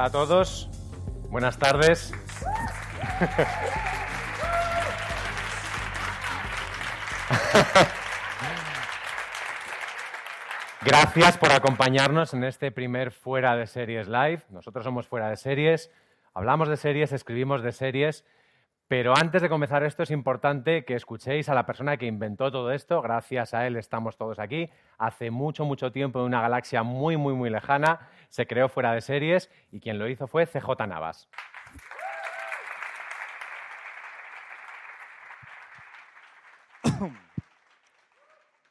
A todos, buenas tardes. Gracias por acompañarnos en este primer Fuera de Series Live. Nosotros somos Fuera de Series, hablamos de series, escribimos de series, pero antes de comenzar esto es importante que escuchéis a la persona que inventó todo esto. Gracias a él estamos todos aquí. Hace mucho, mucho tiempo en una galaxia muy, muy, muy lejana se creó Fuera de Series y quien lo hizo fue CJ Navas.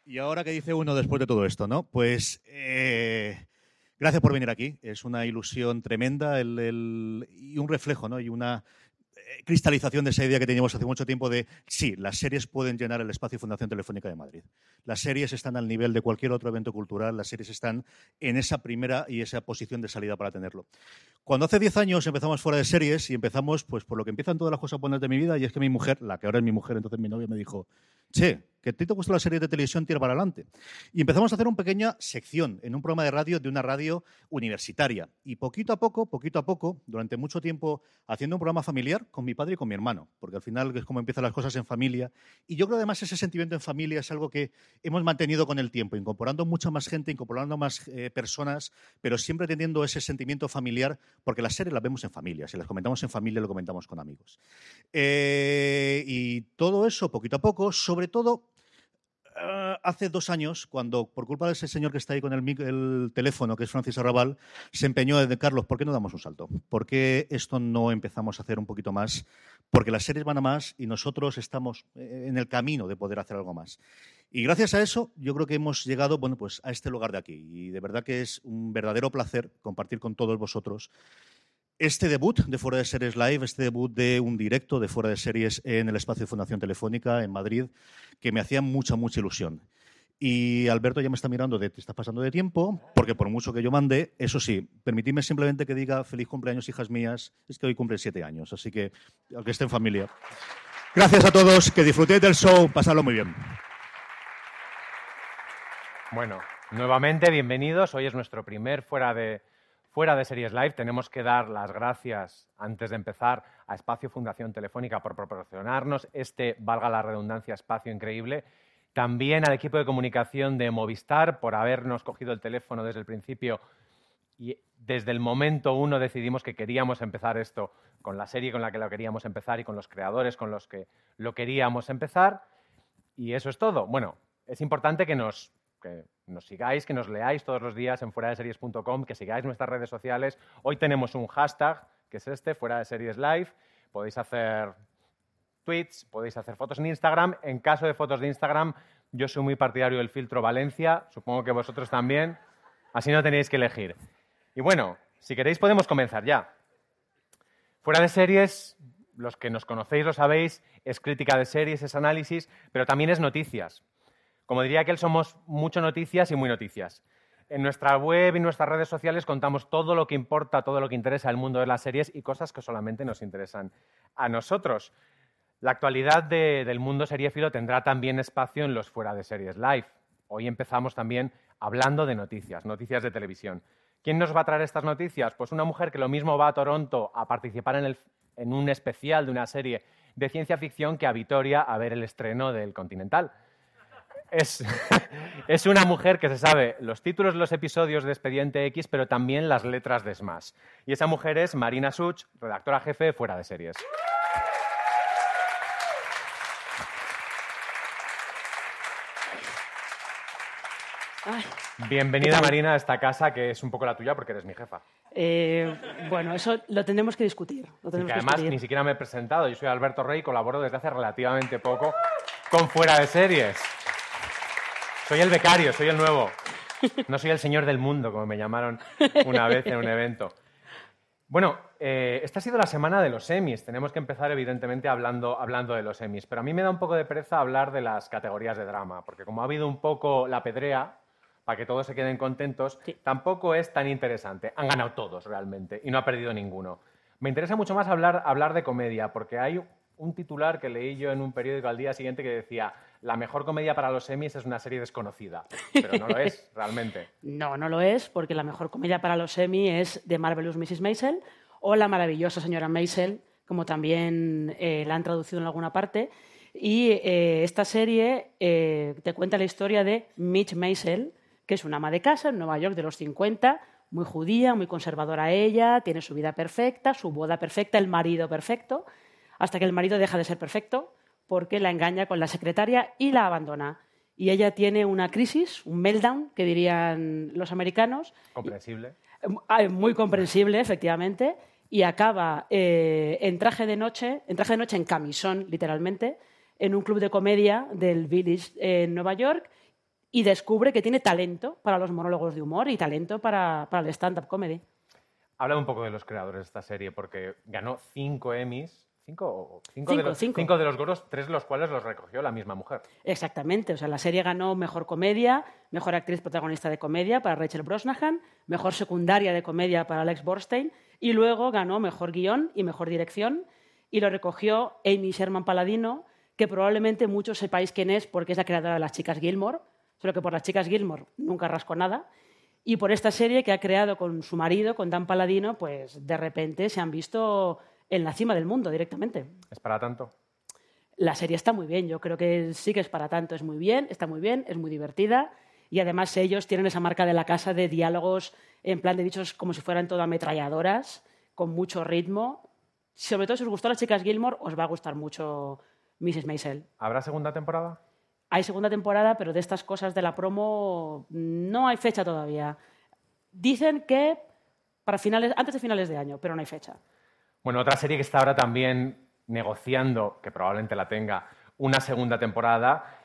Y ahora que dice uno después de todo esto, ¿no? Pues eh, gracias por venir aquí. Es una ilusión tremenda y un reflejo, ¿no? Y una cristalización de esa idea que teníamos hace mucho tiempo de sí, las series pueden llenar el espacio Fundación Telefónica de Madrid. Las series están al nivel de cualquier otro evento cultural, las series están en esa primera y esa posición de salida para tenerlo. Cuando hace 10 años empezamos fuera de series y empezamos pues por lo que empiezan todas las cosas buenas de mi vida y es que mi mujer, la que ahora es mi mujer, entonces mi novia me dijo, che, que a ti te gusta la serie de televisión, tira para adelante. Y empezamos a hacer una pequeña sección en un programa de radio de una radio universitaria. Y poquito a poco, poquito a poco, durante mucho tiempo haciendo un programa familiar con mi padre y con mi hermano, porque al final es como empiezan las cosas en familia. Y yo creo además ese sentimiento en familia es algo que hemos mantenido con el tiempo, incorporando mucha más gente, incorporando más eh, personas, pero siempre teniendo ese sentimiento familiar, porque las series las vemos en familia. Si las comentamos en familia, lo comentamos con amigos. Eh, y todo eso, poquito a poco, sobre todo eh, hace dos años, cuando por culpa de ese señor que está ahí con el, el teléfono, que es Francis Arrabal, se empeñó de Carlos, ¿por qué no damos un salto? ¿Por qué esto no empezamos a hacer un poquito más? Porque las series van a más y nosotros estamos eh, en el camino de poder hacer algo más. Y gracias a eso, yo creo que hemos llegado bueno, pues a este lugar de aquí. Y de verdad que es un verdadero placer compartir con todos vosotros este debut de Fuera de Series Live, este debut de un directo de Fuera de Series en el espacio de Fundación Telefónica en Madrid, que me hacía mucha, mucha ilusión. Y Alberto ya me está mirando de te estás pasando de tiempo, porque por mucho que yo mande, eso sí, permitidme simplemente que diga feliz cumpleaños, hijas mías, es que hoy cumplen siete años, así que aunque esté en familia. Gracias a todos, que disfrutéis del show, pasadlo muy bien. Bueno, nuevamente bienvenidos. Hoy es nuestro primer fuera de, fuera de Series Live. Tenemos que dar las gracias, antes de empezar, a Espacio Fundación Telefónica por proporcionarnos este, valga la redundancia, espacio increíble. También al equipo de comunicación de Movistar por habernos cogido el teléfono desde el principio y desde el momento uno decidimos que queríamos empezar esto con la serie con la que lo queríamos empezar y con los creadores con los que lo queríamos empezar. Y eso es todo. Bueno, es importante que nos, que nos sigáis, que nos leáis todos los días en fuera de series.com, que sigáis nuestras redes sociales. Hoy tenemos un hashtag, que es este, fuera de series live. Podéis hacer tweets, podéis hacer fotos en Instagram. En caso de fotos de Instagram, yo soy muy partidario del filtro Valencia, supongo que vosotros también. Así no tenéis que elegir. Y bueno, si queréis podemos comenzar ya. Fuera de series, los que nos conocéis lo sabéis, es crítica de series, es análisis, pero también es noticias. Como diría aquel, somos mucho noticias y muy noticias. En nuestra web y nuestras redes sociales contamos todo lo que importa, todo lo que interesa al mundo de las series y cosas que solamente nos interesan a nosotros. La actualidad de- del mundo seriéfilo tendrá también espacio en los fuera de series live. Hoy empezamos también hablando de noticias, noticias de televisión. ¿Quién nos va a traer estas noticias? Pues una mujer que lo mismo va a Toronto a participar en, en un especial de una serie de ciencia ficción que a Vitoria a ver el estreno del Continental. Es, es, una mujer que se sabe los títulos de los episodios de Expediente X, pero también las letras de Smash. Y esa mujer es Marina Such, redactora jefe de Fuera de Series. Bienvenida, Marina, a esta casa que es un poco la tuya porque eres mi jefa. Eh, bueno, eso lo tendremos que discutir. además, ni siquiera me he presentado. Yo soy Alberto Rey y colaboro desde hace relativamente poco con Fuera de Series. Soy el becario, soy el nuevo. No soy el señor del mundo, como me llamaron una vez en un evento. Bueno, eh, esta ha sido la semana de los Emmys. Tenemos que empezar, evidentemente, hablando, hablando de los Emmys. Pero a mí me da un poco de pereza hablar de las categorías de drama, porque como ha habido un poco la pedrea, para que todos se queden contentos, tampoco es tan interesante. Han ganado todos realmente y no ha perdido ninguno. Me interesa mucho más hablar, hablar de comedia, porque hay un titular que leí yo en un periódico al día siguiente que decía la mejor comedia para los semis es una serie desconocida, pero no lo es realmente. No, no lo es, porque la mejor comedia para los semis es The Marvelous Mrs. Maisel o La maravillosa señora Maisel, como también eh, la han traducido en alguna parte. Y eh, esta serie eh, te cuenta la historia de Mitch Maisel, que es una ama de casa en Nueva York de los 50, muy judía, muy conservadora ella, tiene su vida perfecta, su boda perfecta, el marido perfecto, hasta que el marido deja de ser perfecto porque la engaña con la secretaria y la abandona. Y ella tiene una crisis, un meltdown, que dirían los americanos. Comprensible. Ah, muy comprensible, efectivamente. Y acaba eh, en traje de noche, en traje de noche en camisón, literalmente, en un club de comedia del Village en Nueva York y descubre que tiene talento para los monólogos de humor y talento para, para el stand-up comedy. Habla un poco de los creadores de esta serie, porque ganó cinco Emmys. Cinco, cinco, de los, cinco. de los tres de los cuales los recogió la misma mujer. Exactamente. O sea, la serie ganó mejor comedia, mejor actriz protagonista de comedia para Rachel Brosnahan, mejor secundaria de comedia para Alex Borstein, y luego ganó mejor guion y mejor dirección. Y lo recogió Amy Sherman Paladino, que probablemente muchos sepáis quién es porque es la creadora de Las Chicas Gilmore, solo que por las chicas Gilmore nunca rascó nada. Y por esta serie que ha creado con su marido, con Dan Paladino, pues de repente se han visto en la cima del mundo directamente. ¿Es para tanto? La serie está muy bien, yo creo que sí que es para tanto, es muy bien, está muy bien, es muy divertida y además ellos tienen esa marca de la casa de diálogos en plan de dichos como si fueran todo ametralladoras, con mucho ritmo. Sobre todo si os gustó las chicas Gilmore, os va a gustar mucho Mrs. Maisel. ¿Habrá segunda temporada? Hay segunda temporada, pero de estas cosas de la promo no hay fecha todavía. Dicen que para finales, antes de finales de año, pero no hay fecha. Bueno, otra serie que está ahora también negociando, que probablemente la tenga, una segunda temporada,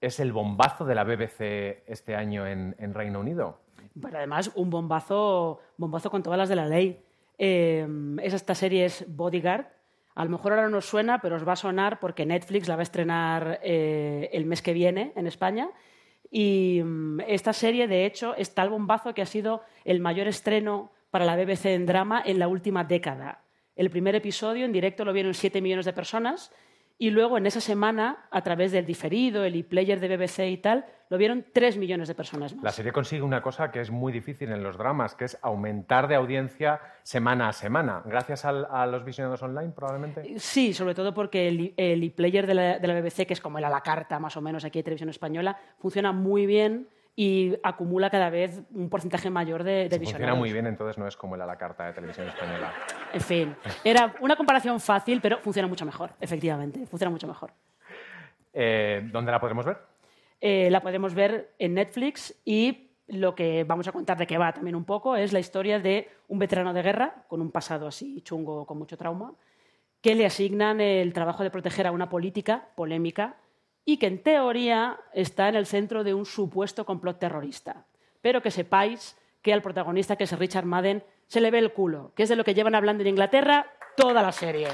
es el bombazo de la BBC este año en, Reino Unido. Bueno, además, un bombazo, bombazo con todas las de la ley. Eh, es esta serie es Bodyguard, a lo mejor ahora no os suena, pero os va a sonar porque Netflix la va a estrenar eh, el mes que viene en España. Y mm, esta serie, de hecho, es tal bombazo que ha sido el mayor estreno para la BBC en drama en la última década. El primer episodio en directo lo vieron 7 millones de personas y luego en esa semana, a través del diferido, el e-player de BBC y tal, lo vieron tres millones de personas más. La serie consigue una cosa que es muy difícil en los dramas, que es aumentar de audiencia semana a semana. Gracias a los visionados online, probablemente. Sí, sobre todo porque el e-player de, la, BBC, que es como el a la carta más o menos aquí en Televisión Española, funciona muy bien y acumula cada vez un porcentaje mayor de, de Funciona muy bien, entonces no es como el a la carta de televisión española. En fin, era una comparación fácil, pero funciona mucho mejor, efectivamente, funciona mucho mejor. Eh, ¿Dónde la podemos ver? Eh, la podemos ver en Netflix y lo que vamos a contar de qué va también un poco es la historia de un veterano de guerra con un pasado así chungo, con mucho trauma, que le asignan el trabajo de proteger a una política polémica y que en teoría está en el centro de un supuesto complot terrorista. Pero que sepáis que al protagonista, que es Richard Madden, se le ve el culo, que es de lo que llevan hablando en Inglaterra toda la serie.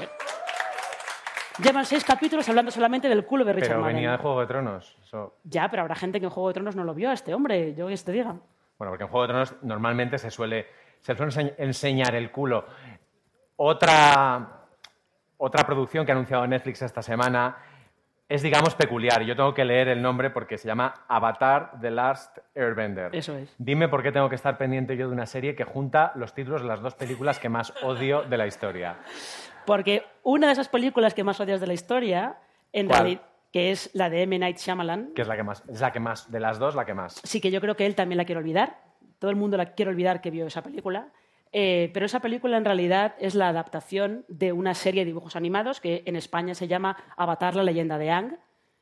Llevan seis capítulos hablando solamente del culo de Richard pero Madden. venía de Juego de Tronos. Ya, pero habrá gente que en Juego de Tronos no lo vio a este hombre, yo que te diga. Bueno, porque en Juego de Tronos normalmente se suele, se suele enseñar el culo. Otra, otra producción que ha anunciado Netflix esta semana es, digamos, peculiar. Yo tengo que leer el nombre porque se llama Avatar The Last Airbender. Eso es. Dime por qué tengo que estar pendiente yo de una serie que junta los títulos de las dos películas que más odio de la historia. Porque una de esas películas que más odias de la historia, en ¿Cuál? realidad, que es la de M. Night Shyamalan, Que es la que más, es la que más, de las dos, la que más. sí que yo creo que él también la quiere olvidar. Todo el mundo la quiere olvidar que vio esa película. Eh, pero esa película en realidad es la adaptación de una serie de dibujos animados que en España se llama Avatar, la leyenda de Aang.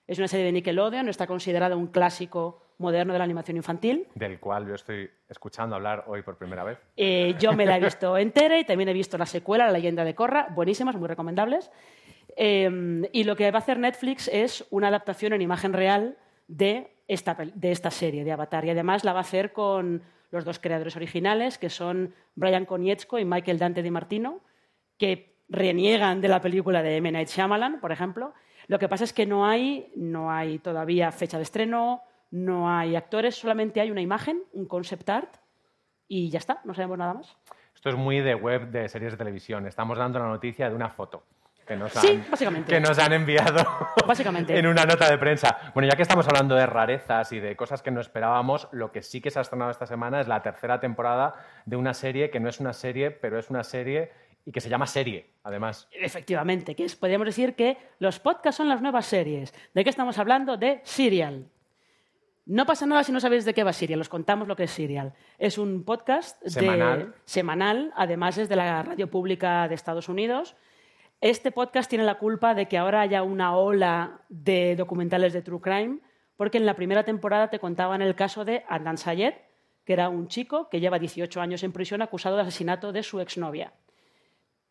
Es una serie de Nickelodeon, está considerada un clásico moderno de la animación infantil. Del cual yo estoy escuchando hablar hoy por primera vez. Eh, yo me la he visto entera y también he visto la secuela, La leyenda de Korra, buenísimas, muy recomendables. Eh, y lo que va a hacer Netflix es una adaptación en imagen real de esta, de esta serie de Avatar. Y además la va a hacer con los dos creadores originales, que son Brian Konietzko y Michael Dante Di Martino, que reniegan de la película de M. Night Shyamalan, por ejemplo. Lo que pasa es que no hay, no hay todavía fecha de estreno, no hay actores, solamente hay una imagen, un concept art, y ya está, no sabemos nada más. Esto es muy de web de series de televisión. Estamos dando la noticia de una foto que nos han, Sí, básicamente. que nos han enviado Básicamente. en una nota de prensa. Bueno, ya que estamos hablando de rarezas y de cosas que no esperábamos, lo que sí que se ha estrenado esta semana es la tercera temporada de una serie que no es una serie, pero es una serie y que se llama serie, además. Efectivamente, que es, podríamos decir que los podcasts son las nuevas series. ¿De qué estamos hablando? De Serial. No pasa nada si no sabéis de qué va Serial, os contamos lo que es Serial. Es un podcast de- Semanal. semanal, además es de la radio pública de Estados Unidos. Este podcast tiene la culpa de que ahora haya una ola de documentales de True Crime, porque en la primera temporada te contaban el caso de Adnan Sayed, que era un chico que lleva 18 años en prisión acusado de asesinato de su exnovia.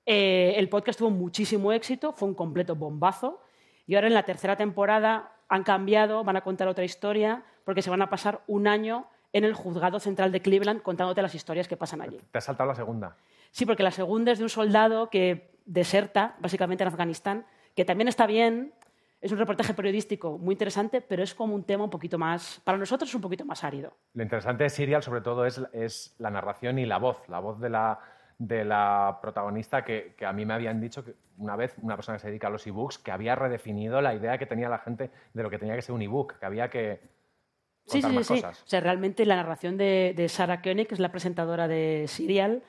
Eh, el podcast tuvo muchísimo éxito, fue un completo bombazo. Y ahora en la tercera temporada han cambiado, van a contar otra historia, porque se van a pasar un año en el juzgado central de Cleveland contándote las historias que pasan allí. Te has saltado la segunda. Sí, porque la segunda es de un soldado que deserta, básicamente en Afganistán, que también está bien. Es un reportaje periodístico muy interesante, pero es como un tema un poquito más, para nosotros es un poquito más árido. Lo interesante de Serial, sobre todo, es, es la narración y la voz. La voz de la, de la protagonista que, que a mí me habían dicho que una vez una persona que se dedica a los ebooks que había redefinido la idea que tenía la gente de lo que tenía que ser un ebook, que había que Sí, contar sí, más sí. cosas. O sea, realmente la narración de, de Sarah Koenig, que es la presentadora de Serial,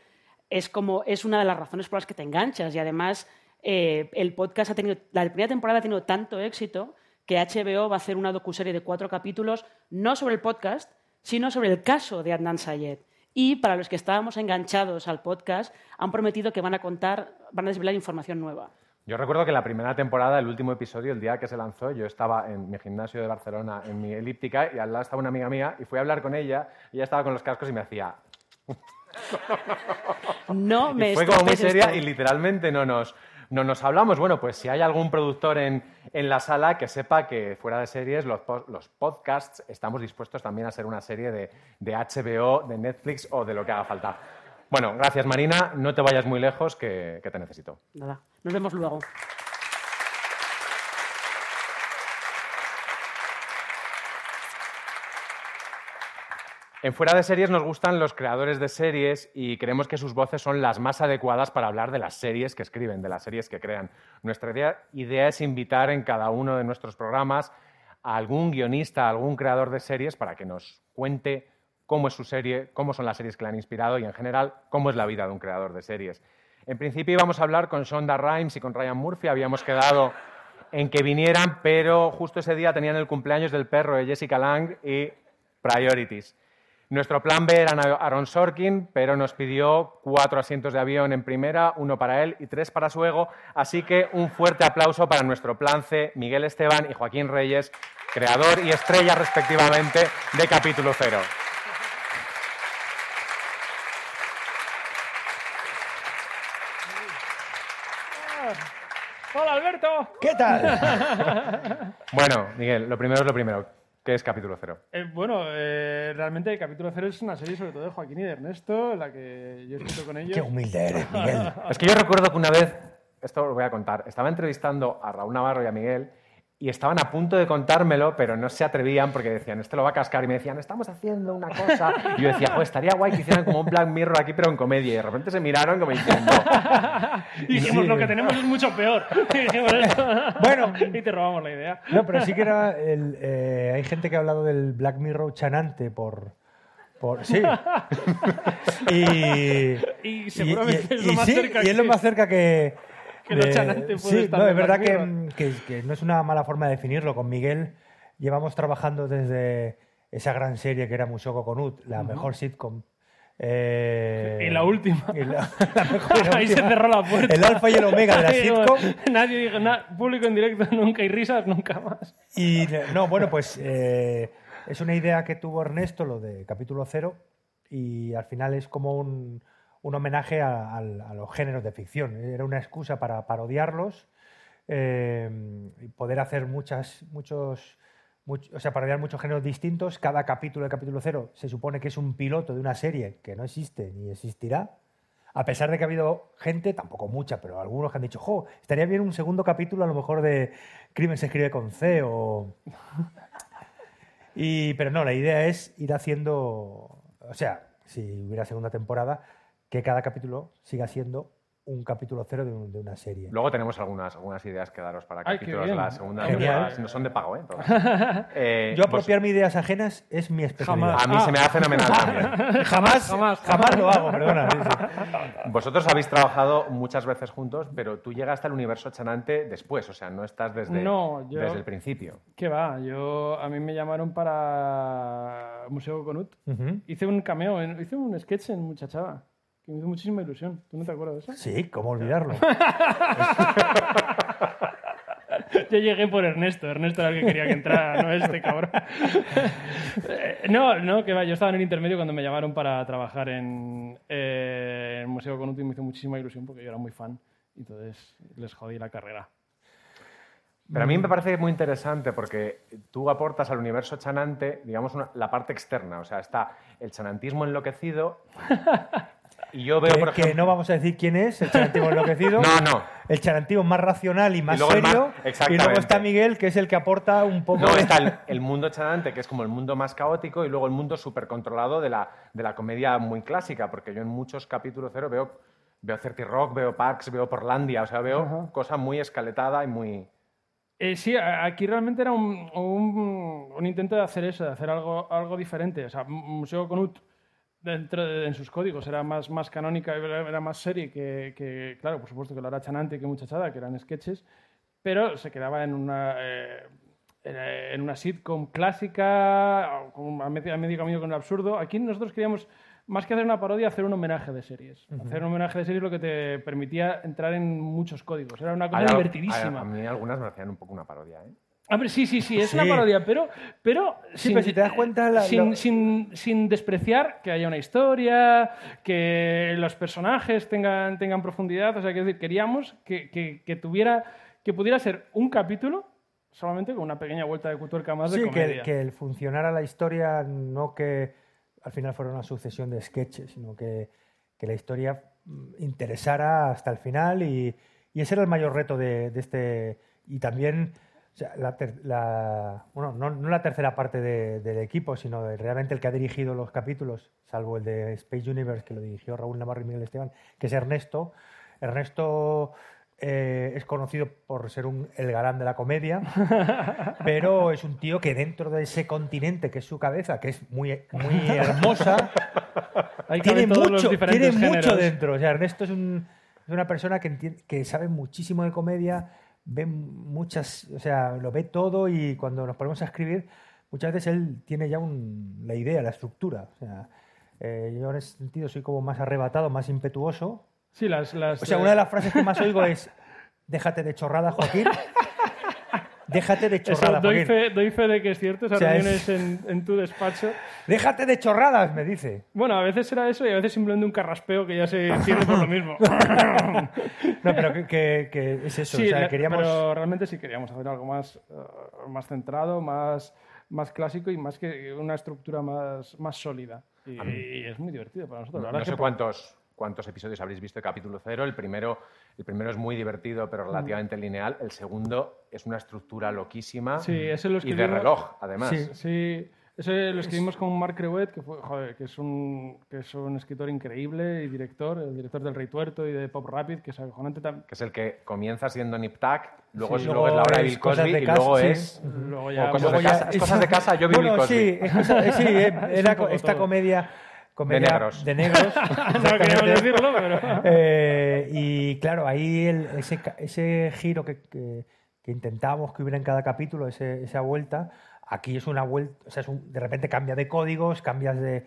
es como es una de las razones por las que te enganchas. Y además, eh, el podcast ha tenido. La primera temporada ha tenido tanto éxito que HBO va a hacer una docuserie de cuatro capítulos, no sobre el podcast, sino sobre el caso de Adnan Sayed. Y para los que estábamos enganchados al podcast, han prometido que van a contar, van a desvelar información nueva. Yo recuerdo que la primera temporada, el último episodio, el día que se lanzó, yo estaba en mi gimnasio de Barcelona, en mi elíptica, y al lado estaba una amiga mía, y fui a hablar con ella, y ella estaba con los cascos y me hacía... No me Y fue como muy seria esto. y literalmente no nos, no nos hablamos. Bueno, pues si hay algún productor en, en la sala que sepa que fuera de series, los, los podcasts, estamos dispuestos también a ser una serie de, de HBO, de Netflix o de lo que haga falta. Bueno, gracias Marina, no te vayas muy lejos que, que te necesito. Nada, nos vemos luego. En Fuera de Series nos gustan los creadores de series y creemos que sus voces son las más adecuadas para hablar de las series que escriben, de las series que crean. Nuestra idea, es invitar en cada uno de nuestros programas a algún guionista, a algún creador de series para que nos cuente cómo es su serie, cómo son las series que le han inspirado y en general cómo es la vida de un creador de series. En principio íbamos a hablar con Shonda Rhimes y con Ryan Murphy, habíamos quedado en que vinieran, pero justo ese día tenían el cumpleaños del perro de Jessica Lang y Priorities. Nuestro plan B era Aaron Sorkin, pero nos pidió cuatro asientos de avión en primera, uno para él y tres para su ego. Así que un fuerte aplauso para nuestro plan C, Miguel Esteban y Joaquín Reyes, creador y estrella respectivamente de Capítulo Cero. Hola Alberto. ¿Qué tal? Bueno, Miguel, lo primero es lo primero. ¿Qué es Capítulo Cero? Eh, bueno, eh, realmente el capítulo cero es una serie sobre todo de Joaquín y de Ernesto, la que yo he escrito con ellos. Qué humilde eres, Miguel. Es que yo recuerdo que una vez, esto lo voy a contar, estaba entrevistando a Raúl Navarro y a Miguel y estaban a punto de contármelo, pero no se atrevían porque decían, este lo va a cascar. Y me decían, estamos haciendo una cosa. Y yo decía, pues estaría guay que hicieran como un Black Mirror aquí, pero en comedia. Y de repente se miraron como diciendo, Y dijimos, Sí. lo que tenemos es mucho peor. Y dijimos esto. Bueno. y te robamos la idea. No, pero sí que era. el- eh, hay gente que ha hablado del Black Mirror chanante por. por sí. y. Y seguramente y- es lo y más sí, cerca y es lo que- más cerca que. Que lo chanante puede sí, estar no, de es verdad Black que, Mirror. que- que no es una mala forma de definirlo. Con Miguel llevamos trabajando desde esa gran serie que era Mushoku Konut, la mejor sitcom. Eh, Y la última. y la- la mejor la Ahí se cerró la puerta. El alfa y el omega de la sitcom. Nadie dijo nada. Público en directo nunca y risas nunca más. Y no, bueno, pues eh, es una idea que tuvo Ernesto, lo de capítulo cero, y al final es como un, un homenaje a, al- a los géneros de ficción. Era una excusa para parodiarlos, eh, poder hacer muchas, muchos, much- o sea, parodiar muchos géneros distintos. Cada capítulo de capítulo cero se supone que es un piloto de una serie que no existe ni existirá. A pesar de que ha habido gente, tampoco mucha, pero algunos que han dicho, jo, estaría bien un segundo capítulo a lo mejor de Crimen se escribe con C o... Y, pero no, la idea es ir haciendo, o sea, si hubiera segunda temporada, que cada capítulo siga siendo un capítulo cero de, un- de una serie. Luego tenemos algunas, algunas ideas que daros para Ay, capítulos de la segunda temporada. No son de pago, ¿eh? Eh, Yo vos- apropiarme ideas ajenas es mi especialidad. Jamás. A mí se me da fenomenal también. Jamás, Jamás, jamás, lo hago, perdona. sí, sí. Vosotros habéis trabajado muchas veces juntos, pero tú llegaste al universo chanante después, o sea, no estás desde, No, yo- desde el principio. ¿Qué va? Yo, a mí me llamaron para Museo Conut. Ujú. Hice un cameo, en- hice un sketch en Muchachada, que me hizo muchísima ilusión. ¿Tú no te acuerdas de eso? Sí, ¿cómo olvidarlo? Yo llegué por Ernesto. Ernesto era el que quería que entrara, no este cabrón. Eh, no, no, que va. Yo estaba en el intermedio cuando me llamaron para trabajar en, eh, el Museo Conut y me hizo muchísima ilusión porque yo era muy fan. Y entonces les jodí la carrera. Pero a mí me parece muy interesante porque tú aportas al universo chanante, digamos, una- la parte externa. O sea, está el chanantismo enloquecido y yo veo, que, por que ejemplo... no vamos a decir quién es, el charantivo enloquecido. No, no. El charantivo más racional y más serio. y luego está Miguel, que es el que aporta un poco No, de- está el, el mundo chanante, que es como el mundo más caótico, y luego el mundo súper controlado de la, de la comedia muy clásica, porque yo en muchos capítulos cero veo, veo 30 Rock, veo Parks, veo Portlandia, o sea, veo Ajá. cosa muy escaletada y muy... Eh, sí, aquí realmente era un, un- un intento de hacer eso, de hacer algo, algo diferente. O sea, Museo Conut, dentro de, en sus códigos, era más, más canónica, era más serie que, que, claro, por supuesto que lo era Chanante que Muchachada, que eran sketches, pero se quedaba en una, eh, en, eh, una sitcom clásica, con- a medio, a medio camino con el absurdo. Aquí nosotros queríamos, más que hacer una parodia, hacer un homenaje de series. Hacer un homenaje de series lo que te permitía entrar en muchos códigos. Era una cosa Hay divertidísima. hay- a mí algunas me hacían un poco una parodia, ¿eh? Sí, sí, sí, es Sí. una parodia, pero, pero, Sí, pero si te das cuenta, la- sin, lo- sin- sin despreciar que haya una historia, que los personajes tengan, tengan profundidad. O sea, que decir, queríamos que, que- que tuviera, que pudiera ser un capítulo solamente con una pequeña vuelta de tuerca más de Sí, que, comedia. que el funcionara la historia, no que al final fuera una sucesión de sketches, sino que, que la historia mm, interesara hasta el final y, y ese era el mayor reto de, de este... Y también, o sea, la, ter- la- bueno, no, no la tercera parte de- del equipo, sino de realmente el que ha dirigido los capítulos, salvo el de Space Universe, que lo dirigió Raúl Navarro y Miguel Esteban, que es Ernesto. Ernesto eh, es conocido por ser un, el galán de la comedia, pero es un tío que dentro de ese continente que es su cabeza, que es muy, muy hermosa, tiene mucho, tiene mucho dentro. O sea, Ernesto es, un- es una persona que sabe muchísimo de comedia, ve muchas, o sea, lo ve todo y cuando nos ponemos a escribir, muchas veces él tiene ya un- la idea, la estructura. O sea, eh, yo en ese sentido soy como más arrebatado, más impetuoso. Sí, las, las, O sea, eh, una de las frases que más oigo es, déjate de chorrada, Joaquín. Déjate de eso, chorrada, doy, fe, doy fe de que es cierto, esas O sea, reuniones en, en tu despacho. Déjate de chorradas, me dice. Bueno, a veces era eso y a veces simplemente un carraspeo que ya se entiende por lo mismo. No, pero que, que- que es eso. Sí, o sea, queríamos... pero realmente sí queríamos hacer algo más, eh, más centrado, más, más clásico y más que una estructura más, más sólida. Y, y es muy divertido para nosotros. La No, sé es que cuántos cuántos episodios habréis visto de capítulo cero. El primero, el primero es muy divertido, pero relativamente lineal. El segundo es una estructura loquísima Sí, ese lo y de reloj, además. Sí. Sí, ese lo escribimos con Mark Creuet, que, fue, joder, que, es un, que es un escritor increíble y director, el director del Rey Tuerto y de Pop Rapid, que es acojonante también. Que es el que comienza siendo Nip Tuck, luego, Sí, es, luego es la hora de Bill Cosby de y luego sí. es... Luego o ya, cosas luego de ya- casa. Es cosas de casa, yo vi Bill Bueno, Cosby. sí, es cosa- sí, eh, era esta todo. comedia, comedia negros. de negros. no queríamos decirlo, pero... Eh, y claro, ahí el- ese, ese giro que, que, que intentábamos que hubiera en cada capítulo, ese- esa vuelta, aquí es una vuelta, o sea, es un- de repente cambia de códigos, cambias de...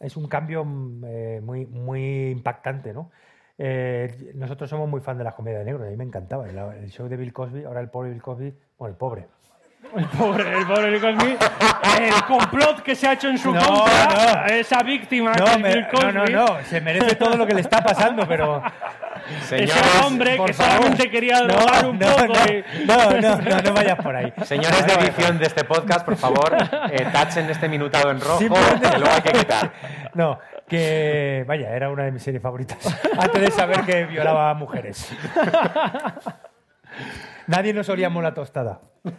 Es un cambio mm, eh, muy, muy impactante, ¿no? Eh, nosotros somos muy fan de las comedias de negros, a mí me encantaba. El, el show de Bill Cosby, ahora el pobre Bill Cosby, bueno, el pobre. El pobre, el pobre Bill Cosby. El complot que se ha hecho en su No, contra, no. esa víctima que No, es me- Bill no, no, Cosby. no, se merece todo lo que le está pasando, pero... Señores, Ese hombre que favor. solamente quería drogar un no, poco. no, y- no, no, no, no vayas por ahí. Señores de edición de este podcast, por favor, eh, tachen este minutado en rojo, Simplemente- que luego hay que quitar. No, que vaya, era una de mis series favoritas. Antes de saber que violaba a mujeres. Nadie nos olíamos la tostada.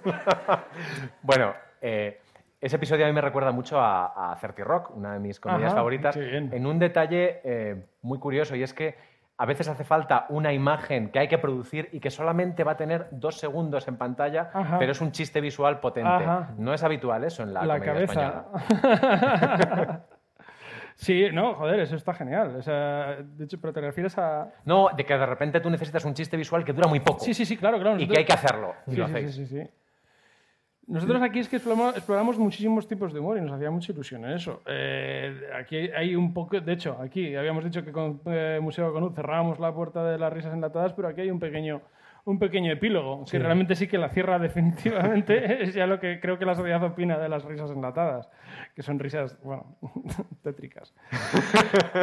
Bueno, eh, ese episodio a mí me recuerda mucho a, a 30 Rock, una de mis comedias Ajá, favoritas, en un detalle eh, muy curioso y es que a veces hace falta una imagen que hay que producir y que solamente va a tener dos segundos en pantalla, Ajá. pero es un chiste visual potente. Ajá. No es habitual eso en la, la comedia cabeza. española. sí, no, joder, eso está genial. O sea, de hecho, pero te refieres a. No, de que de repente tú necesitas un chiste visual que dura muy poco Sí, sí, sí, claro, claro. y que hay que hacerlo. y Sí, lo sí, hacéis. sí, sí, sí. Nosotros aquí es que exploramos, exploramos muchísimos tipos de humor y nos hacía mucha ilusión en eso. Eh, aquí hay un poco, de hecho, aquí habíamos dicho que con eh, Museo Conut cerrábamos la puerta de las risas enlatadas, pero aquí hay un pequeño, un pequeño epílogo, que realmente sí que la cierra definitivamente, es ya lo que creo que la sociedad opina de las risas enlatadas, que son risas, bueno, tétricas.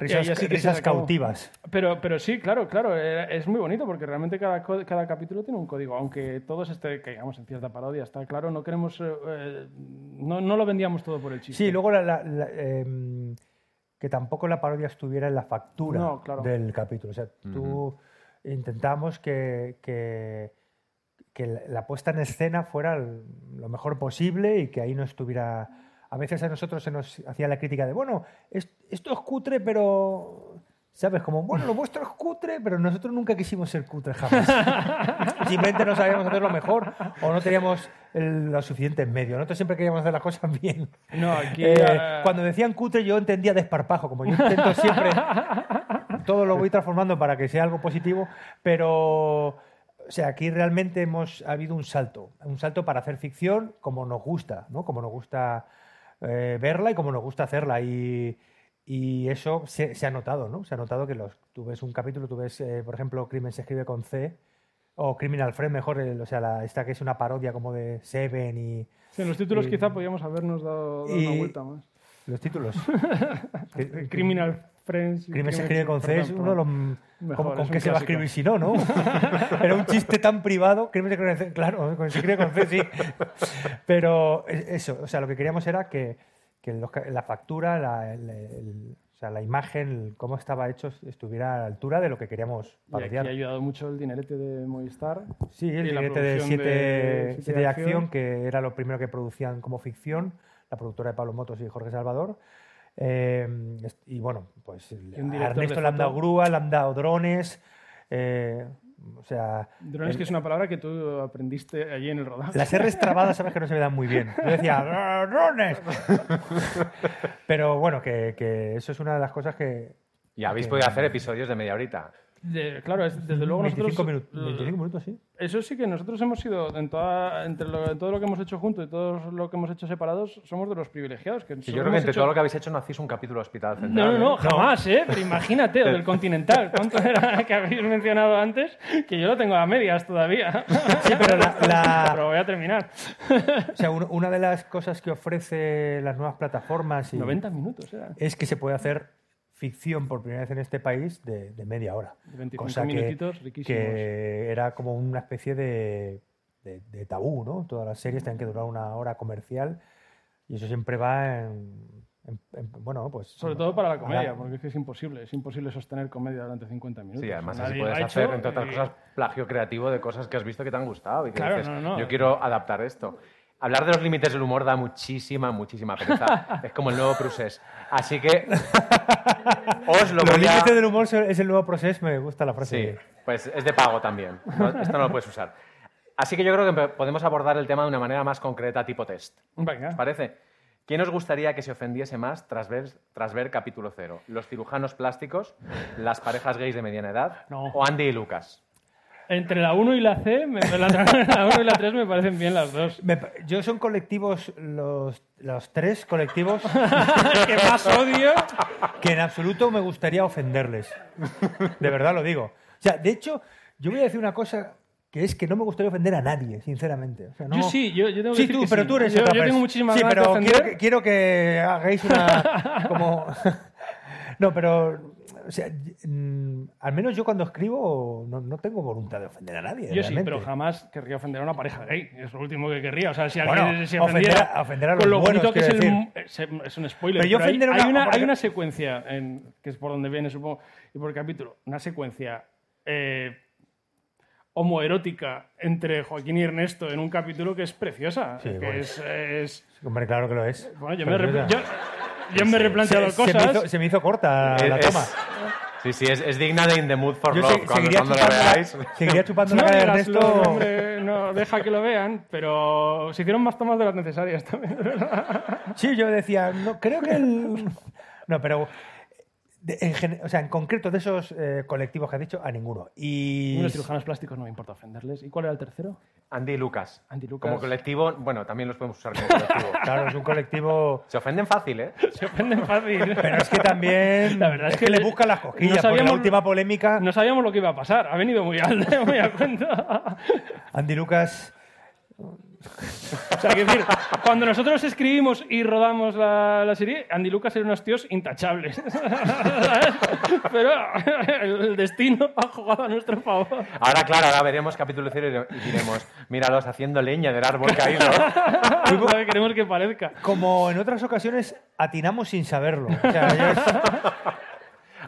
Risas, Y ahí así que risas cautivas. Pero, pero sí, claro, claro, eh, es muy bonito porque realmente cada, cada capítulo tiene un código, aunque todos este, caigamos en cierta parodia, está claro, no queremos, eh, eh, no, no lo vendíamos todo por el chiste. Sí, luego la- la- la, em, que tampoco la parodia estuviera en la factura No, claro. del capítulo. O sea, tú intentamos que, que, que la- puesta en escena fuera lo mejor posible y que ahí no estuviera... A veces a nosotros se nos hacía la crítica de, bueno, es- esto es cutre, pero... ¿Sabes? Como, bueno, lo vuestro es cutre, pero nosotros nunca quisimos ser cutres jamás. Simplemente no sabíamos hacerlo mejor o no teníamos el- lo suficiente en medio. Nosotros siempre queríamos hacer las cosas bien. No, aquí, Eh, eh, cuando decían cutre yo entendía desparpajo, como yo intento siempre, todo lo voy transformando para que sea algo positivo, pero, o sea, aquí realmente hemos ha habido un salto, un salto para hacer ficción como nos gusta, ¿no? Como nos gusta eh, verla y como nos gusta hacerla y, y eso se, se ha notado, ¿no? Se ha notado que los, tú ves un capítulo, tú ves, eh, por ejemplo, Crimen se escribe con C o Criminal Friend, mejor, el- o sea, la, esta que es una parodia como de Seven y sí, en los títulos y- quizá podíamos habernos dado, dado una vuelta más. los títulos. Criminal Friends. Crimen se escribe con C es uno de los... perdón. ¿Cómo- Mejor, ¿Con qué se va a escribir si no, no? Era un chiste tan privado. Crimen se escribe con C, claro, con- se escribe con C, sí. Pero es- eso, o sea, lo que queríamos era que, que los la factura, la, el- el- o sea, la imagen, el- cómo estaba hecho, estuviera a la altura de lo que queríamos Y aquí parodiar. ha ayudado mucho el dinerete de Movistar. Sí, el dinete de producción 7 de Siete Siete de de acción, Acción. que era lo primero que producían como ficción, la productora de Pablo Motos y Jorge Salvador. Eh, est- y bueno, pues a Ernesto le han dado grúa, le han dado drones. eh, o sea, Drones, que es una palabra que tú aprendiste allí en el rodaje. las R's trabadas sabes que no se me dan muy bien. Yo decía, "Ah, drones. Pero bueno, que, que eso es una de las cosas que. Y habéis que- podido hacer episodios de media horita. De- claro, es- desde luego 25 nosotros... minutos, 25 minutos, sí. Eso sí que nosotros hemos sido, en, toda- entre lo- en todo lo que hemos hecho juntos y todo lo que hemos hecho separados, somos de los privilegiados. Que solo yo creo que entre hecho- todo lo que habéis hecho no hacéis un capítulo Hospital No, Central. no, no, ¿eh? jamás, ¿eh? Pero imagínate, del Continental. ¿Cuánto era que habéis mencionado antes? Que yo lo tengo a medias todavía. Sí, pero la- la, Pero voy a terminar. O sea, un- una de las cosas que ofrece las nuevas plataformas y 90 minutos era. es que se puede hacer ficción por primera vez en este país de, de media hora. De 25 Cosa que, minutitos riquísimos. que era como una especie de, de- de tabú, ¿no? Todas las series tienen que durar una hora comercial y eso siempre va en, en- en- bueno, pues... Sobre todo para la comedia, Ojalá. porque es que es imposible. Es imposible sostener comedia durante 50 minutos. Sí, además así puedes ha hacer, hecho entre otras y- cosas, plagio creativo de cosas que has visto que te han gustado y que Claro, dices, no, no. yo quiero adaptar esto. Hablar de los límites del humor da muchísima, muchísima pereza. es como el nuevo Prusés. Así que os lo Los voy a... límites del humor es el nuevo proceso, me gusta la frase. Sí, pues es de pago también. ¿no? Esto no lo puedes usar. Así que yo creo que podemos abordar el tema de una manera más concreta, tipo test. Venga. ¿Os parece? ¿Quién os gustaría que se ofendiese más tras ver, tras ver capítulo cero? ¿Los cirujanos plásticos, las parejas gays de mediana edad No. o Andy y Lucas? Entre la 1 y la C, me- la, la 1 y la 3 me parecen bien las dos. Me yo son colectivos, los, los tres colectivos, que más odio. que en absoluto me gustaría ofenderles. De verdad lo digo. O sea, de hecho, yo voy a decir una cosa que es que no me gustaría ofender a nadie, sinceramente. O sea, no- Yo sí, yo, yo tengo que Sí, decir tú, que pero sí. tú eres yo, otra yo tengo muchísimas Sí, ganas de pero ofender. quiero que, quiero que hagáis una... como... no, pero... O sea, mm, al menos yo cuando escribo no, no tengo voluntad de ofender a nadie. Yo sí, pero jamás querría ofender a una pareja gay. Es lo último que querría. O sea, si Bueno, alguien se ofender ofendiera a- ofender a los con lo buenos, bonito que es, el, quiero es, un spoiler. Pero yo hay- a hay, una- hay una secuencia, en- que es por donde viene, supongo, y por el capítulo, una secuencia eh, homoerótica entre Joaquín y Ernesto en un capítulo que es preciosa. Sí, que bueno. es, es- Hombre, claro que lo es. bueno, yo me, Pero yo, yo me he replanteado se, se cosas. me hizo, se me hizo corta Es- la es- toma. Sí, sí, es, es digna de In the Mood for Yo Love. se- cuando, seguiría, cuando lo chupando la, veáis. seguiría chupando la No cara de Ernesto. no, hombre, no, deja que lo vean, pero se hicieron más tomas de las necesarias también. Sí, yo decía, no, creo que el... No, pero... de- en o sea, en concreto de esos eh, colectivos que has dicho, a ninguno. Y... Los cirujanos plásticos no me importa ofenderles. ¿Y cuál era el tercero? Andy y Lucas. Andy Lucas. Como colectivo, bueno, también los podemos usar como colectivo. Claro, es un colectivo... Se ofenden fácil, ¿eh? Se ofenden fácil. Pero es que también... La verdad es es que que le buscan las cosquillas. no porque la sabíamos- última polémica, No sabíamos lo que iba a pasar. Ha venido muy alto, muy a cuenta. Andy Lucas... O sea, que decir, cuando nosotros escribimos y rodamos la, la serie, Andy Lucas eran unos tíos intachables. Pero el destino ha jugado a nuestro favor. Ahora, claro, ahora veremos capítulo cero y diremos, míralos haciendo leña del árbol caído. Lo que queremos que parezca. Como en otras ocasiones, atinamos sin saberlo. O sea, yo es-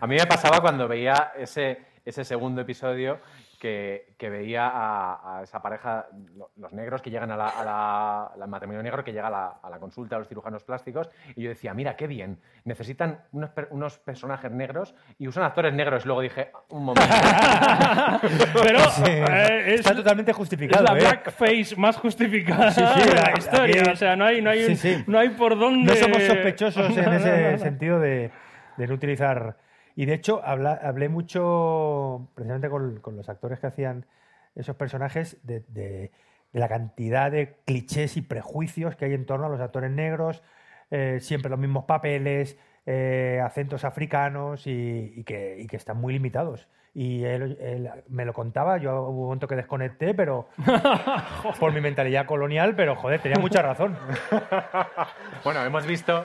A mí me pasaba cuando veía ese, ese segundo episodio que, que veía a, a esa pareja, lo- los negros que llegan a la, a la- al matrimonio negro que llega a la, a la consulta a los cirujanos plásticos y yo decía, mira, qué bien, necesitan unos, unos personajes negros y usan actores negros. Y luego dije, un momento. Pero Sí, eh, es, está totalmente es justificado. la ¿eh? blackface más justificada Sí, sí, de la historia. aquí- O sea, no hay, no hay, un- sí. no hay por dónde... No somos sospechosos en ese sentido de, de no utilizar. Y de hecho, habla- hablé mucho precisamente con, con los actores que hacían esos personajes de, de- de la cantidad de clichés y prejuicios que hay en torno a los actores negros, eh, siempre los mismos papeles, eh, acentos africanos y, y que, y que están muy limitados. Y él, él me lo contaba, yo hubo un momento que desconecté, pero por mi mentalidad colonial, pero joder, tenía mucha razón. bueno, hemos visto...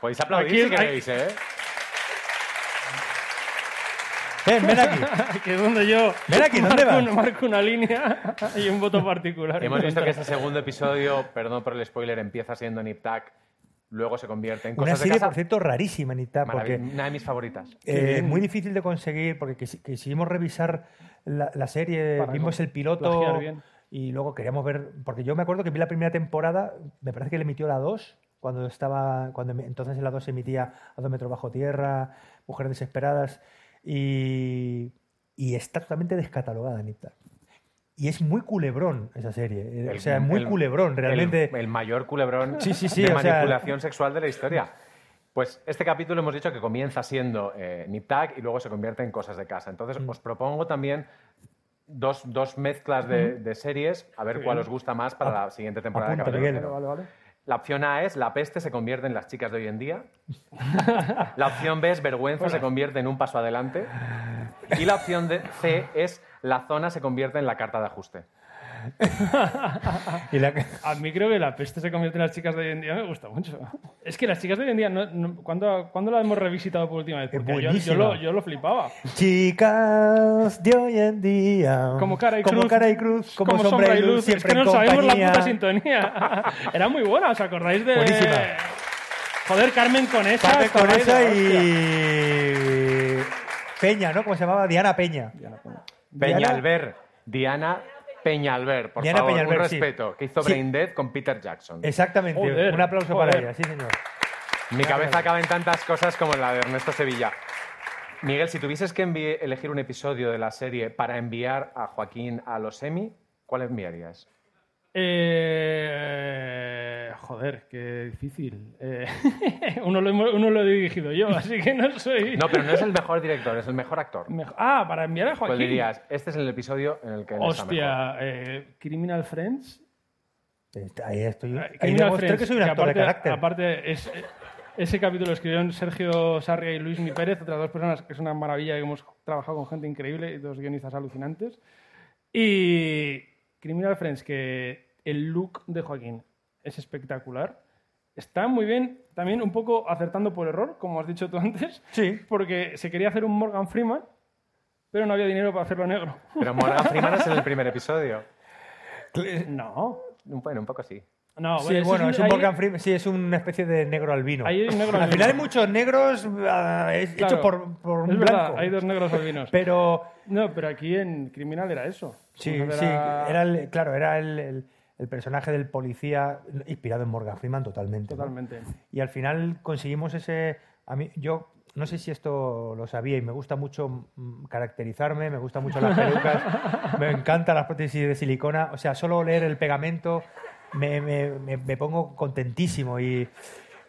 Podéis aplaudir Aquí si queréis, ¿eh? Ven, ven aquí. que es donde yo Ven aquí, ¿dónde marco, vas? una, marco una línea y un voto particular. Hemos visto que este segundo episodio, perdón por el spoiler, empieza siendo Nip Tuck, luego se convierte en Una cosas de serie, casa. por cierto, rarísima, Anita, porque Una de mis favoritas. eh, muy difícil de conseguir, porque quisi- quisimos revisar la, la serie, Para vimos el piloto y luego queríamos ver, porque yo me acuerdo que vi la primera temporada, me parece que le emitió la 2, cuando estaba, cuando emi- entonces en la 2 se emitía A dos metros bajo tierra, Mujeres desesperadas, y, y está totalmente descatalogada, Anita. Y es muy culebrón esa serie, eh, o sea, muy el- culebrón, realmente. El, el mayor culebrón Sí, sí, sí, de o sea- manipulación sexual de la historia. Pues este capítulo hemos dicho que comienza siendo eh, Nip Tuck y luego se convierte en cosas de casa. Entonces Mm. os propongo también dos, dos mezclas de, de series, a ver cuál os gusta más para la siguiente temporada de apunta, Caballero Miguel. Vale. La opción A es La peste se convierte en las chicas de hoy en día. La opción B es Vergüenza se convierte en un paso adelante. Y la opción C es La zona se convierte en la carta de ajuste. Y la- A mí creo que la peste se convierte en las chicas de hoy en día me gusta mucho. Es que las chicas de hoy en día, no, no- ¿cuándo, cuándo la hemos revisitado por última vez? Porque yo, lo, yo lo flipaba. Chicas de hoy en día. Como cara y como cruz. cara y cruz, como, sombra y luz, Es siempre que no sabemos la puta sintonía. Era muy buena, ¿os acordáis de...? Buenísima. Joder, Carmen Conesa. Carmen estaba ahí, Conesa hostia. y Peña, ¿no? ¿Cómo se llamaba? Diana Peña. Peñalver. Diana Peñalver, por Diana favor, Peñalver, un sí. respeto. Que hizo Sí. Brain Dead con Peter Jackson. Exactamente. Joder, Un aplauso joder. para ella, sí, señor. Mi cabeza cabe en tantas cosas como en la de Ernesto Sevilla. Miguel, si tuvieses que envi- elegir un episodio de la serie para enviar a Joaquín a los Emmy, ¿cuál enviarías? Eh, joder, qué difícil. Eh, uno, lo, hemos- uno lo he dirigido yo, así que no soy... No, pero no es el mejor director, es el mejor actor. Mejo- Ah, para enviar a ¿Cuál Joaquín. dirías? Este es el episodio en el que él está mejor. Hostia, eh, Criminal Friends. Ahí estoy. Ahí Friends, que soy un actor aparte, de carácter. Aparte, es, ese capítulo lo escribieron Sergio Sarria y Luis Mi Pérez, otras dos personas que es una maravilla que hemos trabajado con gente increíble y dos guionistas alucinantes. Y Criminal Friends, que el look de Joaquín es espectacular. Está muy bien, también un poco acertando por error, como has dicho tú antes. Sí. Porque se quería hacer un Morgan Freeman, pero no había dinero para hacerlo negro. Pero Morgan Freeman es en el primer episodio. No. Bueno, un poco sí. No, Sí, bueno, es un ahí- Morgan Freeman, sí, es una especie de negro albino. Ahí hay un negro Al albino. final hay muchos negros ah, es- Claro, hechos por, por un es blanco. verdad, hay dos negros albinos. Pero No, pero aquí en Criminal era eso. sí, Entonces sí, era- era el, claro, era el, el- el personaje del policía inspirado en Morgan Freeman totalmente. ¿no? Totalmente. Y al final conseguimos ese. A mí, yo no sé si esto lo sabía y me gusta mucho mm, caracterizarme, me gusta mucho las pelucas, me encantan las prótesis de silicona. O sea, solo leer el pegamento me, me- me- me pongo contentísimo y,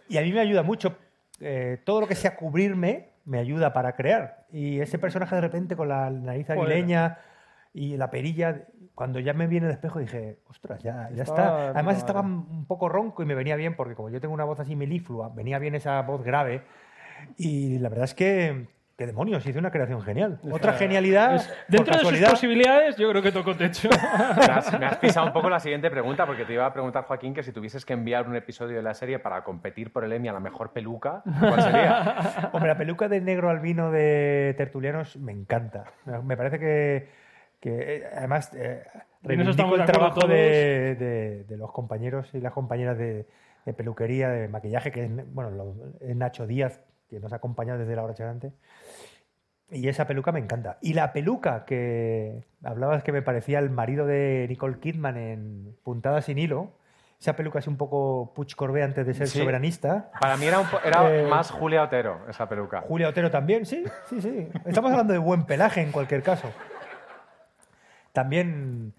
y a mí me ayuda mucho. eh, todo lo que sea cubrirme me ayuda para crear. Y ese personaje de repente con la nariz aguileña y la perilla, cuando ya me viene el espejo dije, ostras, ya, ya está. de Además estaba un poco ronco y me venía bien porque como yo tengo una voz así meliflua, venía bien esa voz grave y la verdad es que, qué demonios, hice una creación genial. Otra genialidad, Es- por dentro de sus posibilidades, yo creo que tocó techo. Me has, me has pisado un poco la siguiente pregunta, porque te iba a preguntar, Joaquín, que si tuvieses que enviar un episodio de la serie para competir por el Emmy a la mejor peluca, ¿cuál sería? Hombre, la peluca de negro albino de Tertulianos me encanta. Me parece que, que, eh, además eh, reivindico el trabajo de, de- de los compañeros y las compañeras de, de peluquería, de maquillaje, que es, bueno, lo- es Nacho Díaz, que nos ha acompañado desde la hora charante. Y esa peluca me encanta. Y la peluca que hablabas que me parecía el marido de Nicole Kidman en Puntada sin hilo, esa peluca es un poco Puig Corbé antes de ser Sí. soberanista. Para mí era, un era Eh, más Julia Otero, esa peluca. Julia Otero también, sí, sí, sí. Estamos hablando de buen pelaje en cualquier caso. También,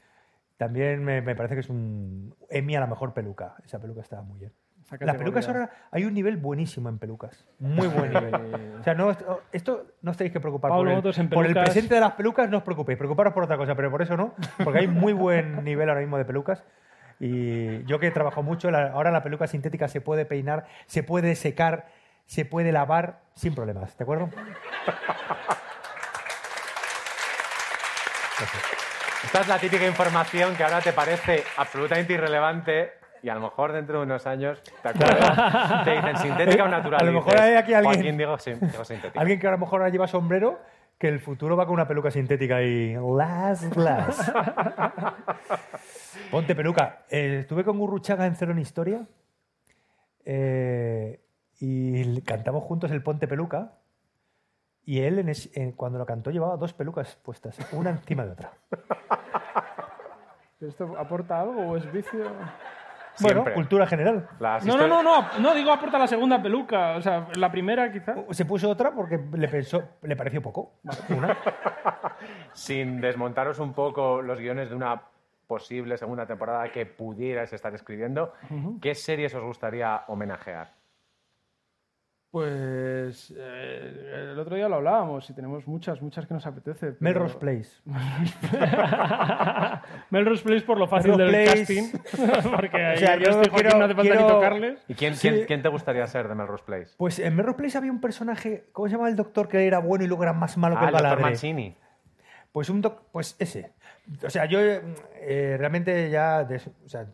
también me, me parece que es un Emmy a la mejor peluca. Esa peluca estaba muy bien. Las pelucas ahora hay un nivel buenísimo en pelucas. Muy buen nivel. O sea, no, esto, no os tenéis que preocupar Pablo por el, por presente de las pelucas, no os preocupéis. Preocuparos por otra cosa, pero por eso no. Porque hay muy buen nivel ahora mismo de pelucas. Y yo que trabajo mucho, la- ahora la peluca sintética se puede peinar, se puede secar, se puede lavar sin problemas. ¿De acuerdo? Esta es la típica información que ahora te parece absolutamente irrelevante y a lo mejor dentro de unos años te acuerdas, te dicen sintética o natural. A lo mejor dices, hay aquí alguien- digo, sintética. Alguien que a lo mejor ahora lleva sombrero, que el futuro va con una peluca sintética y las glass. Ponte peluca. Eh, estuve con Gurruchaga en Cero en Historia eh, y cantamos juntos el Ponte peluca y él en es- en- cuando lo cantó llevaba dos pelucas puestas, una encima de otra. ¿Esto aporta algo o es vicio? Bueno, cultura general. No, no, no, no, no, digo aporta la segunda peluca. O sea, la primera quizá. Se puso otra porque le, pensó, le pareció poco. Una. Sin desmontaros un poco los guiones de una posible segunda temporada que pudierais estar escribiendo, ¿qué series os gustaría homenajear? Pues eh, el otro día lo hablábamos y tenemos muchas, muchas que nos apetece. pero- Melrose Place. Melrose Place por lo fácil Melrose del Place. casting. Porque ahí O sea, el yo Joaquín quiero- no hace falta ni quiero- tocarles. ¿Y quién, Sí. quién, quién te gustaría ser de Melrose Place? Pues en Melrose Place había un personaje, ¿cómo se llama el doctor que era bueno y luego era más malo que Ah, el el doctor? Mancini. Pues un doc, pues ese. O sea, yo eh, realmente ya des- o sea,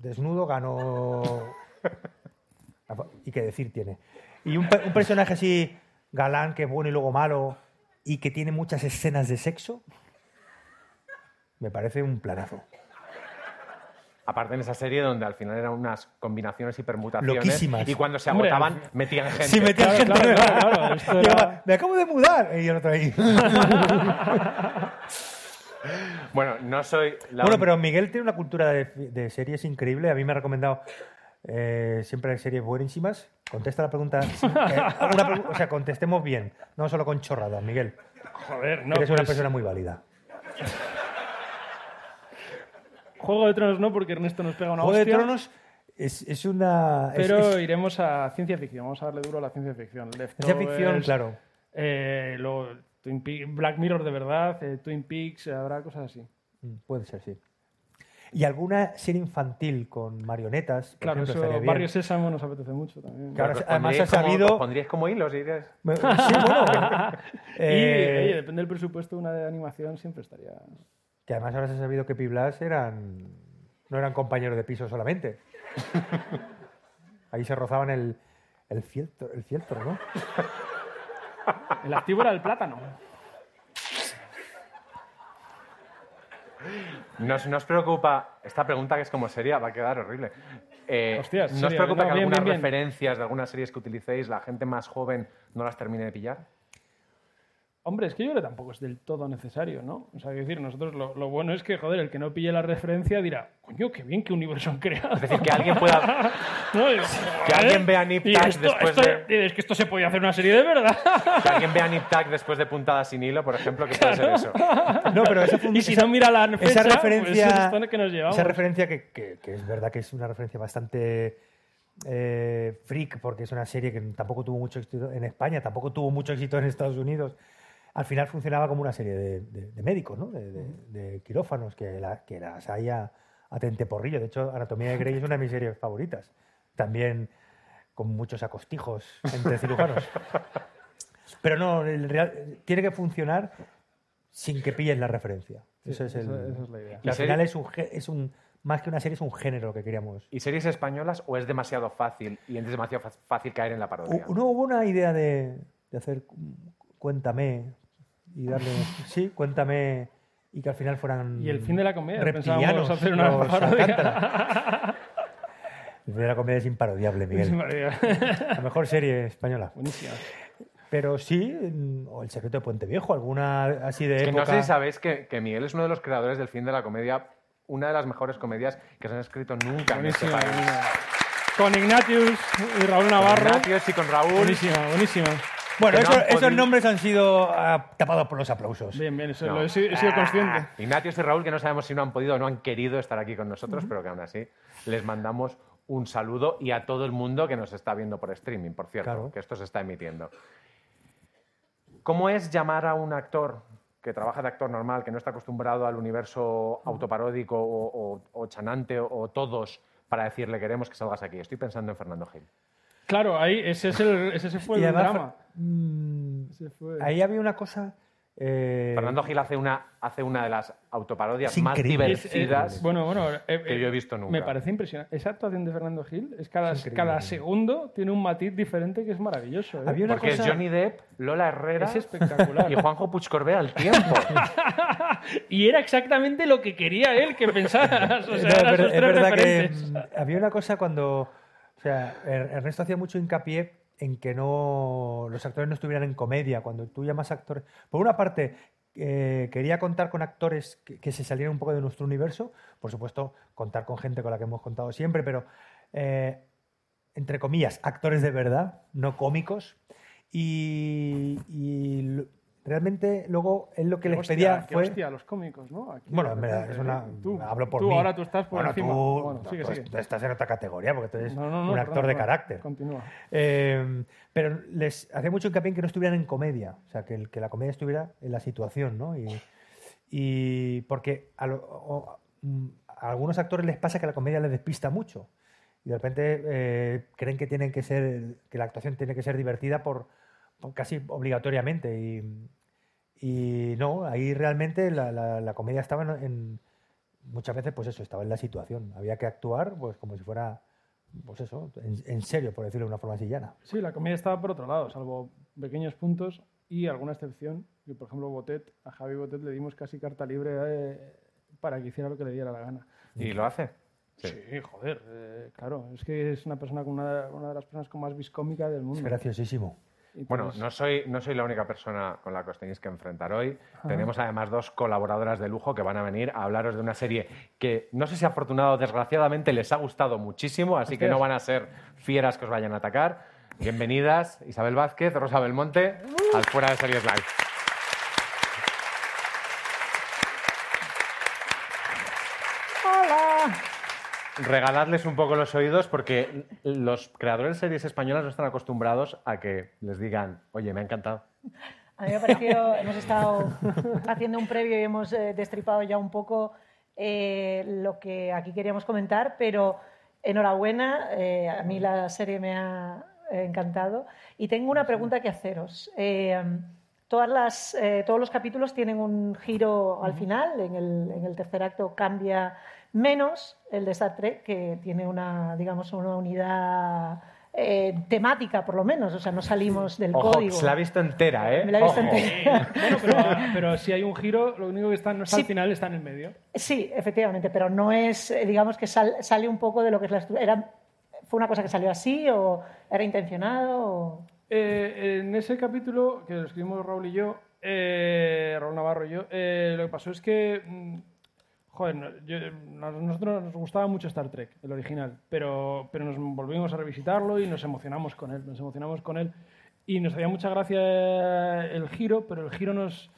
desnudo gano y qué decir tiene. Y un, pe- un personaje así galán que es bueno y luego malo y que tiene muchas escenas de sexo me parece un planazo. Aparte en esa serie donde al final eran unas combinaciones y permutaciones. Loquísimas. Y cuando se agotaban, metían gente. Sí, metían Claro, gente claro, claro, era- Me acabo de mudar. Y el otro ahí. Bueno, no soy la Bueno, un- pero Miguel tiene una cultura de, de series increíble. A mí me ha recomendado eh, siempre series buenísimas. Contesta la pregunta. eh, o sea, contestemos bien. No solo con chorradas, Miguel. Joder, no. Eres una pues, persona muy válida. Juego de Tronos no, porque Ernesto nos pega una Juego de. Tronos es, es una. Pero es- iremos a ciencia ficción. Vamos a darle duro a la ciencia ficción. ciencia ficción, claro. eh, luego Twin Peaks- Black Mirror de verdad, eh, Twin Peaks, habrá cosas así. Mm, Puede ser, sí. Y alguna serie infantil con marionetas. por Claro, ejemplo, eso. Barrio Sésamo nos apetece mucho también. Claro, además ha como- sabido- os pondríais como hilos Sí, bueno. Y eh, oye, depende del presupuesto, una de animación siempre estaría. Que además ahora se ha sabido que Piblas eran, no eran compañeros de piso solamente. Ahí se rozaban el, el, fieltro, el fieltro, ¿no? El activo era el plátano. No os, no os preocupa, esta pregunta que es como seria va a quedar horrible. Eh, Hostias, ¿No os seria, preocupa no, que bien, algunas bien, bien. referencias de algunas series que utilicéis la gente más joven no las termine de pillar? Hombre, es que yo creo que tampoco es del todo necesario, ¿no? O sea, decir, nosotros lo, lo bueno es que, joder, el que no pille la referencia dirá, coño, qué bien, qué universo han creado. Es decir, que alguien pueda. Que alguien vea Nip después esto- de- Es que esto se podía hacer una serie de verdad. Que alguien vea Nip después de puntada sin hilo, por ejemplo, que puede ser eso. No, pero esa, fue un- Y si esa- no mira la fecha, esa referencia, pues es esto que nos llevamos. esa referencia que, que- que es verdad que es una referencia bastante eh, freak, porque es una serie que tampoco tuvo mucho éxito en España, tampoco tuvo mucho éxito en Estados Unidos. Al final funcionaba como una serie de, de- de médicos, ¿no? de, de- de quirófanos, que, la- que las hay a, tenteporrillo. De hecho, Anatomía de Grey es una de mis series favoritas. También con muchos acostijos entre cirujanos. Pero no, el real- tiene que funcionar sin que pilles la referencia. Eso es, el, esa- es la idea. al final es un, es un más que una serie es un género que queríamos. ¿Y series españolas o es demasiado fácil y es demasiado fácil caer en la parodia? No hubo una idea de, de hacer cuéntame y darle sí, cuéntame y que al final fueran Y el fin de la comedia, pensábamos hacer una parodia. El fin de la comedia es imparodiable, Miguel. La mejor serie española. Buenísima. Pero sí, mm, o El secreto de Puente Viejo, alguna así de Es que no época. sé si sabéis que, que Miguel es uno de los creadores del fin de la comedia, una de las mejores comedias que se han escrito nunca en este país. buenísima. Con Ignatius y Raúl Navarro. Con Ignatius y con Raúl. Buenísima, buenísima. Bueno, no esos podido- nombres han sido ah, tapados por los aplausos. Bien, bien, eso No. lo he, sido- he sido consciente. Ah, Ignatius y Raúl, que no sabemos si no han podido o no han querido estar aquí con nosotros, pero que aún así les mandamos un saludo y a todo el mundo que nos está viendo por streaming, por cierto, Claro. que esto se está emitiendo. ¿Cómo es llamar a un actor que trabaja de actor normal, que no está acostumbrado al universo autoparódico o, o- o chanante o, o todos para decirle queremos que salgas aquí? Estoy pensando en Fernando Gil. Claro, ahí ese, es el, ese fue Y el además, drama. mm, Ese fue- ahí había una cosa. eh, Fernando Gil hace una, hace una de las autoparodias Es más. Es- es- divertidas bueno, bueno, eh, que eh, yo he visto nunca. Me parece impresionante. Esa actuación de Fernando Gil es cada, Es cada segundo tiene un matiz diferente que es maravilloso. ¿eh? Había una Porque cosa- es Johnny Depp, Lola Herrera Es espectacular. y Juanjo Puigcorbé al tiempo. Y era exactamente lo que quería él que pensaras. O sea, No, es, eran ver- sus es tres verdad que referentes. mm, había una cosa cuando. O sea, Er- Ernesto hacía mucho hincapié en que no los actores no estuvieran en comedia. Cuando tú llamas actores. Por una parte, eh, quería contar con actores que, se salieran un poco de nuestro universo. Por supuesto, contar con gente con la que hemos contado siempre, pero. eh, entre comillas, actores de verdad, no cómicos. Y, realmente luego él lo que les Hostia, pedía qué fue. hostia, los cómicos, ¿no? Aquí, Bueno, de en verdad, es una, ¿eh? Tú, hablo por tú mí. ahora tú estás por Bueno, encima. tú- bueno, sigue, tú- sigue. tú estás en otra categoría porque tú eres No, no, no, un perdón, actor de perdón. carácter. Continúa. Eh, pero les hacía mucho hincapié en que no estuvieran en comedia, o sea, que, el- que la comedia estuviera en la situación, ¿no? Y, y porque a, lo- a algunos actores les pasa que la comedia les despista mucho y de repente eh, creen que tienen que ser, que la actuación tiene que ser divertida por casi obligatoriamente y, y no, ahí realmente la, la- la comedia estaba en, en- muchas veces pues eso, estaba en la situación, había que actuar pues como si fuera pues eso, en, en serio, por decirlo de una forma así llana. Sí, la comedia estaba por otro lado, salvo pequeños puntos y alguna excepción. Que, por ejemplo, Botet, a Javi Botet le dimos casi carta libre eh, para que hiciera lo que le diera la gana. Y lo hace. Sí, joder, eh, claro. Es que es una persona con una, una de las personas con más viscómica del mundo. Es graciosísimo. Bueno, no soy, no soy la única persona con la que os tenéis que enfrentar hoy. Tenemos además dos colaboradoras de lujo que van a venir a hablaros de una serie que no sé si afortunado o desgraciadamente les ha gustado muchísimo, así que no van a ser fieras que os vayan a atacar. Bienvenidas Isabel Vázquez, Rosa Belmonte, al Fuera de Series Live. Regaladles un poco los oídos porque los creadores de series españolas no están acostumbrados a que les digan, oye, me ha encantado. A mí me ha parecido, hemos estado haciendo un previo y hemos eh, destripado ya un poco eh, lo que aquí queríamos comentar, pero enhorabuena, eh, a mí la serie me ha encantado y tengo una pregunta que haceros. Eh, todas las, eh, todos los capítulos tienen un giro al final, en el, en el tercer acto cambia menos el de Star Trek, que tiene una, digamos, una unidad eh, temática, por lo menos, o sea, no salimos del Ojo, código. se la ha visto entera, ¿eh? Me la he visto Ojo. entera. Bueno, pero, pero si hay un giro, lo único que está no está Sí. al final, está en el medio. Sí, efectivamente, pero no es, eh, digamos que sal- sale un poco de lo que es la estructura. Era, ¿Fue una cosa que salió así o era intencionado? o- Eh, en ese capítulo, que lo escribimos Raúl y yo, eh, Raúl Navarro y yo, eh, lo que pasó es que, mm, joder, yo- a nosotros nos gustaba mucho Star Trek, el original, pero, pero nos volvimos a revisitarlo y nos emocionamos con él, nos emocionamos con él y nos hacía mucha gracia el giro, pero el giro nos...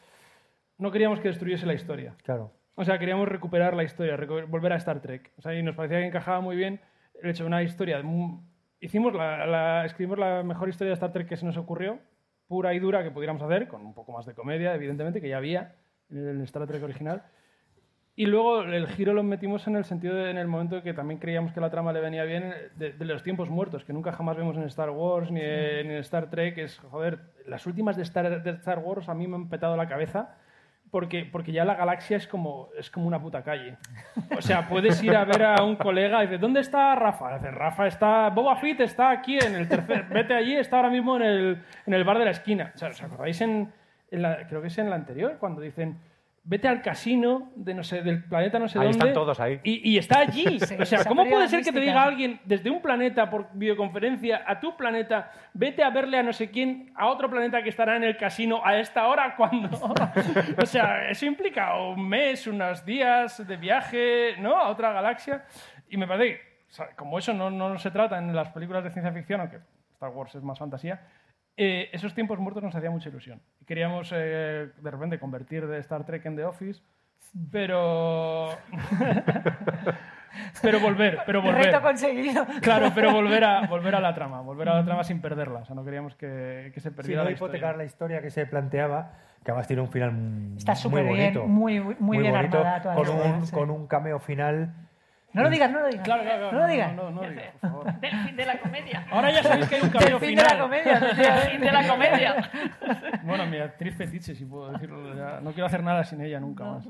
No queríamos que destruyese la historia. Claro. O sea, queríamos recuperar la historia, recu- volver a Star Trek. O sea, y nos parecía que encajaba muy bien el hecho de una historia. Hicimos la, la- escribimos la mejor historia de Star Trek que se nos ocurrió, pura y dura, que pudiéramos hacer, con un poco más de comedia, evidentemente, que ya había en el Star Trek original. Y luego el giro lo metimos en el sentido de, en el momento que también creíamos que la trama le venía bien de, de los tiempos muertos, que nunca jamás vemos en Star Wars ni en, ni en Star Trek. Es, joder, las últimas de Star, de Star Wars a mí me han petado la cabeza porque, porque ya la galaxia es como, es como una puta calle. O sea, puedes ir a ver a un colega y dices, ¿dónde está Rafa? Dice, Rafa está, Boba Fett está aquí en el tercer, vete allí, está ahora mismo en el, en el bar de la esquina. O sea, ¿os acordáis en, en la, creo que es en la anterior, cuando dicen, vete al casino de no sé, del planeta no sé Ahí dónde. están todos ahí. Y, y está allí. Sí, o sea, ¿cómo puede ser que te diga alguien desde un planeta por videoconferencia a tu planeta, vete a verle a no sé quién, a otro planeta que estará en el casino a esta hora cuando? o sea, eso implica un mes, unos días de viaje, ¿no? A otra galaxia. Y me parece que, o sea, como eso no, no se trata en las películas de ciencia ficción, aunque Star Wars es más fantasía, eh, esos tiempos muertos nos hacía mucha ilusión. Y queríamos eh, de repente convertir de Star Trek en The Office, pero. pero volver, pero volver. Reto conseguido. Claro, pero volver a, volver a la trama, volver a la trama sin perderla. O sea, no queríamos que, que se Si perdiera no la hipotecar historia. la historia que se planteaba, que además tiene un final Está muy súper bien, bonito. muy, muy bien bonito, armada toda la con historia, un, sí. con un cameo final. No lo digas, no lo digas. Claro, claro, claro. No lo digas. No, no, no digas, por favor. Del fin de la comedia. Ahora ya sabéis que hay un Del cameo fin final. de la comedia. Del fin de la comedia. Bueno, mi actriz fetiche, si puedo decirlo. ya. No quiero hacer nada sin ella nunca más.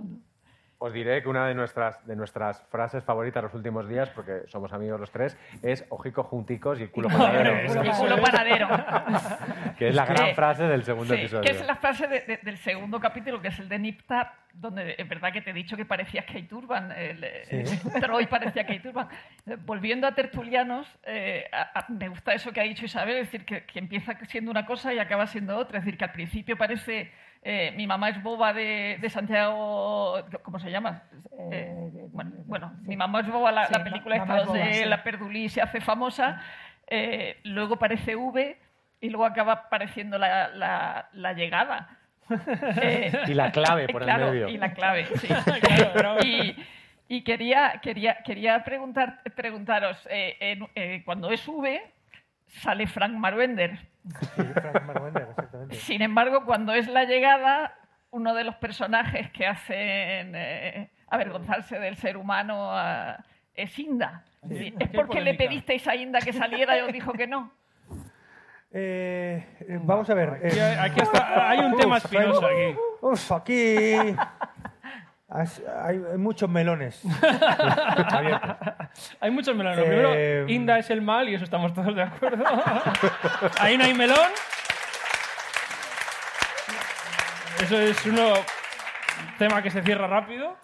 Os diré que una de nuestras, de nuestras frases favoritas los últimos días, porque somos amigos los tres, es ojico junticos y el culo panadero, El culo panadero. que es la gran Sí. frase del segundo Sí, episodio. que es la frase de- de- del segundo capítulo, que es el de Niptar, donde es verdad que te he dicho que parecía Kate Urban, el, el Troy parecía Kate Urban. Eh, Volviendo a Tertulianos, eh, a- a- me gusta eso que ha dicho Isabel, es decir, que, que empieza siendo una cosa y acaba siendo otra. Es decir, que al principio parece eh, mi mamá es boba de, de Santiago, ¿cómo se llama? Eh, bueno, bueno, mi mamá es boba, la, Sí, la película Mamá esta es boba, donde sí. la Perdulí se hace famosa, eh, luego parece V y luego acaba apareciendo la, la- la llegada. Eh, Y la clave por el medio. Y la clave, sí. Claro, claro. y, y quería, quería, quería preguntar, preguntaros, eh, en- eh, cuando es V, sale Frank Marwender. Sí, Frank Marwender, exactamente. Sin embargo, cuando es la llegada, uno de los personajes que hacen eh, avergonzarse del ser humano ah, es Inda. Sí, ¿Es porque le pedisteis a Inda que saliera y os dijo que no? Eh, eh, vamos a ver. Aquí, aquí está, hay un tema espinoso aquí. Uf, aquí has- hay, hay muchos melones. Hay muchos melones. Lo Eh, Primero, Inda es el mal y eso estamos todos de acuerdo. Ahí no hay melón. Eso es uno tema que se cierra rápido.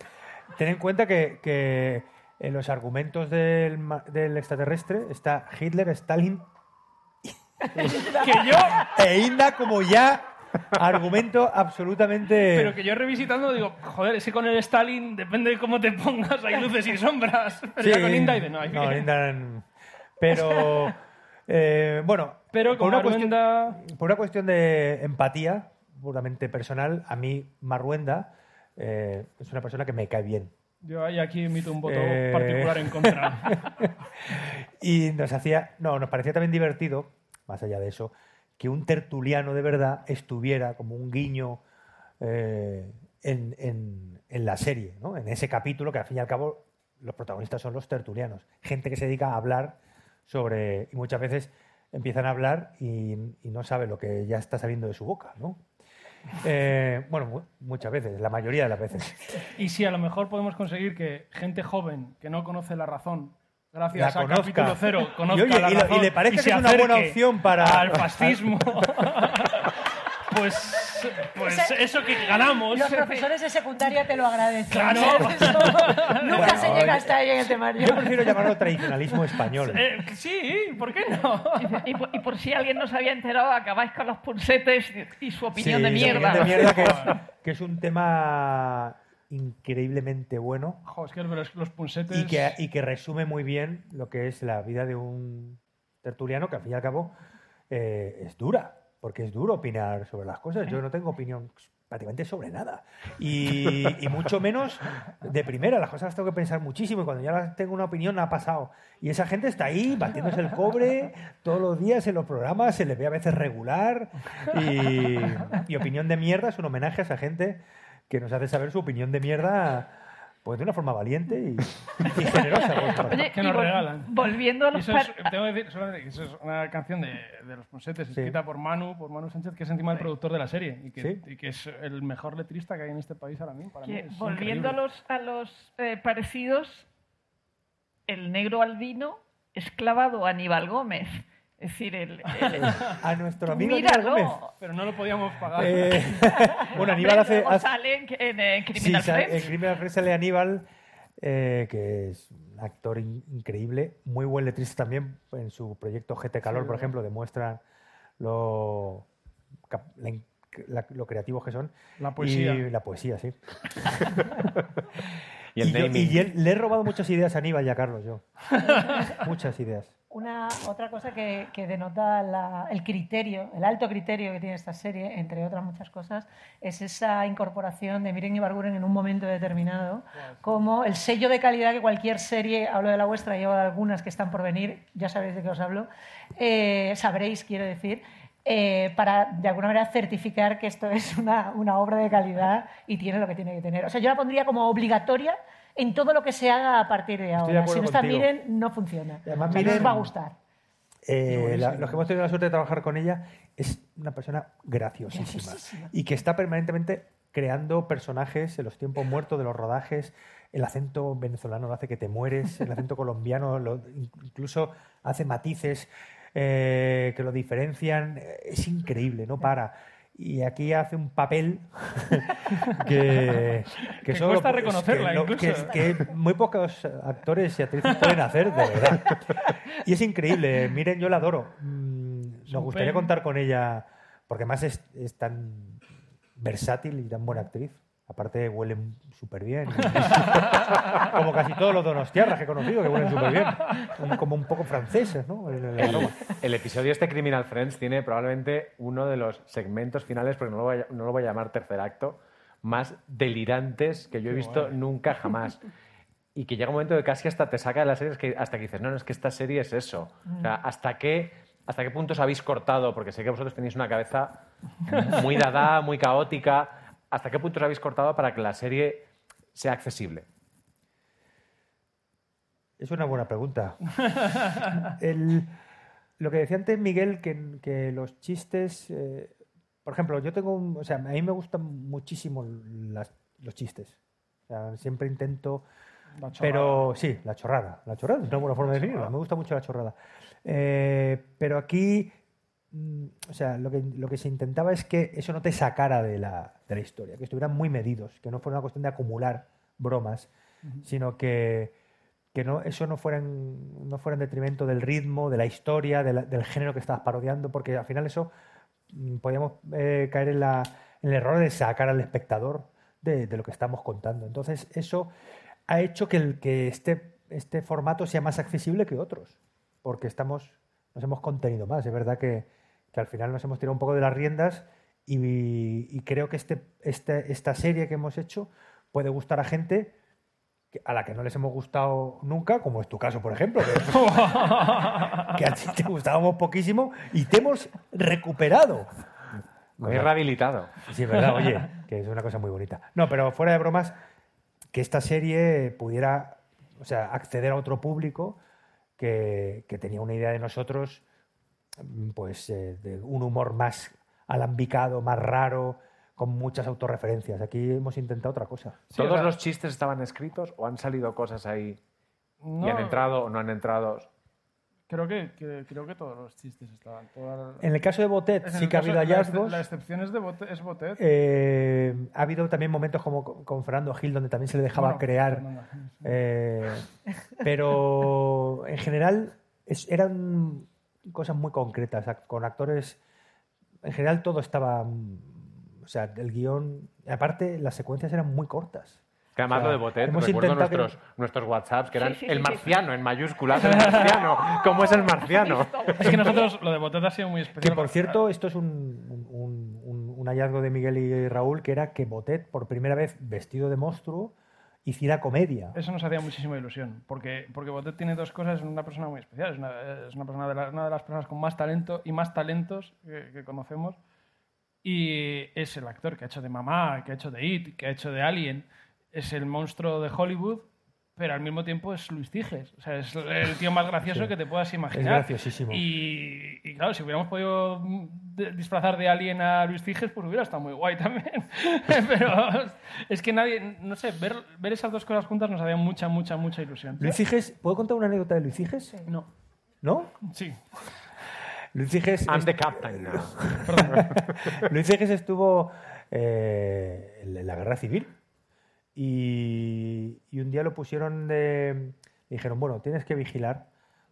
Ten en cuenta que, que en los argumentos del, del extraterrestre está Hitler, Stalin Que yo, e Inda como ya argumento absolutamente... pero que yo revisitando digo, joder, es que con el Stalin depende de cómo te pongas, hay luces y sombras. Pero ya con Inda y de no, hay No, Inda, mm, Pero, eh, bueno, Pero por una, cuestión, Maruenda- por una cuestión de empatía puramente personal, a mí Marruenda eh, es una persona que me cae bien. Yo ahí aquí emito un voto Eh. particular en contra. Y nos hacía, no, nos parecía también divertido, más allá de eso, que un tertuliano de verdad estuviera como un guiño eh, en, en- la serie, ¿no? en ese capítulo que al fin y al cabo los protagonistas son los tertulianos, gente que se dedica a hablar sobre, y muchas veces empiezan a hablar y, no sabe lo que ya está saliendo de su boca, ¿no? Eh, bueno, mu- muchas veces, la mayoría de las veces. Y si a lo mejor podemos conseguir que gente joven que no conoce la razón, gracias La conozca. capítulo cero, conozca Y oye, la y lo- y razón le parece que es una buena opción para- al fascismo, pues, pues eso que ganamos. Los profesores de secundaria te lo agradecen. Claro. Nunca Bueno, se llega hasta ahí en el temario. Yo prefiero llamarlo tradicionalismo español. Eh, sí, ¿por qué no? Y por, y por si alguien no se había enterado, acabáis con los pulsetes y, su opinión Sí, de su mierda. opinión de mierda, que, es, que es un tema increíblemente bueno Jo, es que los, punsetes... y que, y que resume muy bien lo que es la vida de un tertuliano que al fin y al cabo eh, es dura, porque es duro opinar sobre las cosas. Yo no tengo opinión prácticamente sobre nada. Y, y mucho menos de primera. Las cosas las tengo que pensar muchísimo y cuando ya tengo una opinión ha pasado. Y esa gente está ahí batiéndose el cobre todos los días en los programas, se les ve a veces regular. Y, y opinión de mierda es un homenaje a esa gente que nos hace saber su opinión de mierda pues de una forma valiente y, y generosa. Oye, Que nos vol- regalan. Volviendo a los eso es, tengo que decir solamente que eso es una canción de, de los Ponsetes Sí. escrita por Manu, por Manu Sánchez, que es encima el productor de la serie y que, Sí. y que es el mejor letrista que hay en este país ahora mismo. Para mí es volviendo a increíble. los, a los eh, parecidos, el negro albino es clavado a Aníbal Gómez. Es decir, el, el- A nuestro amigo Aníbal Gómez. míralo. Pero no lo podíamos pagar. Eh, bueno, Aníbal hace, sale en, en, eh, Sí, Criminal sa- en. Criminal Friends sale Aníbal, eh, que es un actor in- increíble, muy buen letrista también. En su proyecto GT Calor, por ejemplo, demuestra lo, la la- lo creativos que son. La poesía. Y la poesía, sí. Y el yo- naming. y él- le he robado muchas ideas a Aníbal y a Carlos, yo. muchas ideas. Una, otra cosa que, que denota la- el criterio, el alto criterio que tiene esta serie, entre otras muchas cosas, es esa incorporación de Miren Ibarguren en un momento determinado, como el sello de calidad que cualquier serie, hablo de la vuestra, llevo de algunas que están por venir, ya sabéis de qué os hablo, eh, sabréis, quiero decir, eh, para de alguna manera certificar que esto es una, una obra de calidad y tiene lo que tiene que tener. O sea, yo la pondría como obligatoria en todo lo que se haga a partir de ahora. Si no está contigo. Miren, no funciona. Y además O sea, no Miren- os va a gustar. Eh, la- los que hemos tenido la suerte de trabajar con ella es una persona graciosísima, Graciosísima. y que está permanentemente creando personajes en los tiempos muertos de los rodajes. El acento venezolano lo hace que te mueres, el acento colombiano lo- incluso hace matices eh, que lo diferencian. Es increíble, no para. Y aquí hace un papel que, Que solo- cuesta es que reconocerla, no- incluso. que- que muy pocos actores y actrices pueden hacer, de verdad. Y es increíble. Miren, yo la adoro. Mm, Nos gustaría contar con ella, porque además es, es tan versátil y tan buena actriz. Aparte, huele súper bien. como casi todos los donostiarras que he conocido, que huelen súper bien. Como un poco franceses, ¿no? El- el El, el episodio este Criminal Friends tiene probablemente uno de los segmentos finales, porque no lo voy a, no lo voy a llamar tercer acto, más delirantes que yo he visto nunca jamás. Y que llega un momento que casi hasta te saca de las series que hasta que dices, no, no, es que esta serie es eso. O sea, ¿hasta qué, ¿hasta qué puntos habéis cortado? Porque sé que vosotros tenéis una cabeza muy dada, muy caótica. ¿Hasta qué puntos habéis cortado para que la serie sea accesible? Es una buena pregunta. El- lo que decía antes Miguel, que, que los chistes, eh, por ejemplo, yo tengo, un- o sea, a mí me gustan muchísimo las- los chistes. O sea, siempre intento, La chorrada. pero sí, la chorrada, la chorrada es una buena forma de definirla. Me gusta mucho la chorrada. Eh, pero aquí, mm, o sea, lo que, lo que se intentaba es que eso no te sacara de la, de la historia, que estuvieran muy medidos, que no fuera una cuestión de acumular bromas, sino que, que no, eso no fuera, en, no fuera en detrimento del ritmo, de la historia, de la- del género que estabas parodiando, porque al final eso mm, podíamos eh, caer en, la- en el error de sacar al espectador de, de lo que estamos contando. Entonces, eso ha hecho que, el, que este, este formato sea más accesible que otros, porque estamos, nos hemos contenido más. Es verdad que, que al final nos hemos tirado un poco de las riendas y, y creo que este, este- esta serie que hemos hecho puede gustar a gente a la que no les hemos gustado nunca, como es tu caso, por ejemplo, que, que a ti te gustábamos poquísimo y te hemos recuperado. Me he rehabilitado. Sí, verdad, oye, que es una cosa muy bonita. No, pero fuera de bromas, que esta serie pudiera, o sea, acceder a otro público que, que tenía una idea de nosotros, pues, eh, de un humor más alambicado, más raro, con muchas autorreferencias. Aquí hemos intentado otra cosa. Sí, o ¿Todos sea- los chistes estaban escritos o han salido cosas ahí No, y han entrado o no han entrado? Creo que, que- creo que todos los chistes estaban. En el caso de Botet sí que ha habido hallazgos. La excepción es, de Botet, es Botet. Eh, ha habido también momentos como con- con Fernando Gil donde también se le dejaba Bueno, crear. Eh, pero en general es- eran cosas muy concretas. Con actores. En general todo estaba. mm, O sea, el guion. Aparte, las secuencias eran muy cortas. Que además O sea, lo de Botet, hemos recuerdo intentado que- nuestros, nuestros WhatsApps, que eran Sí, sí, sí, el sí. marciano, en mayúsculas, el marciano. ¿Cómo es el marciano? Es que nosotros, lo de Botet ha sido muy Que especial. por cierto, esto es un, un- un- un hallazgo de Miguel y Raúl, que era que Botet, por primera vez vestido de monstruo, hiciera comedia. Eso nos hacía muchísima ilusión, porque, porque Botet tiene dos cosas, es una persona muy especial, es una, persona de una de las personas con más talento y más talentos que, que conocemos, y es el actor que ha hecho de Mamá, que ha hecho de It, que ha hecho de Alien, es el monstruo de Hollywood, pero al mismo tiempo es Luis Tiges, o sea, es el tío más gracioso Sí. que te puedas imaginar. Es graciosísimo. Y, y claro, si hubiéramos podido de- disfrazar de Alien a Luis Tiges, pues hubiera estado muy guay también. pero es que nadie, no sé, ver, ver esas dos cosas juntas nos hacía mucha, mucha, mucha ilusión. Luis Ciges, ¿puedo contar una anécdota de Luis Ciges? No. ¿No? Sí. Luis Ciges, I'm the captain now. Luis Ciges estuvo eh, en la guerra civil y, un día lo pusieron de... dijeron, bueno, tienes que vigilar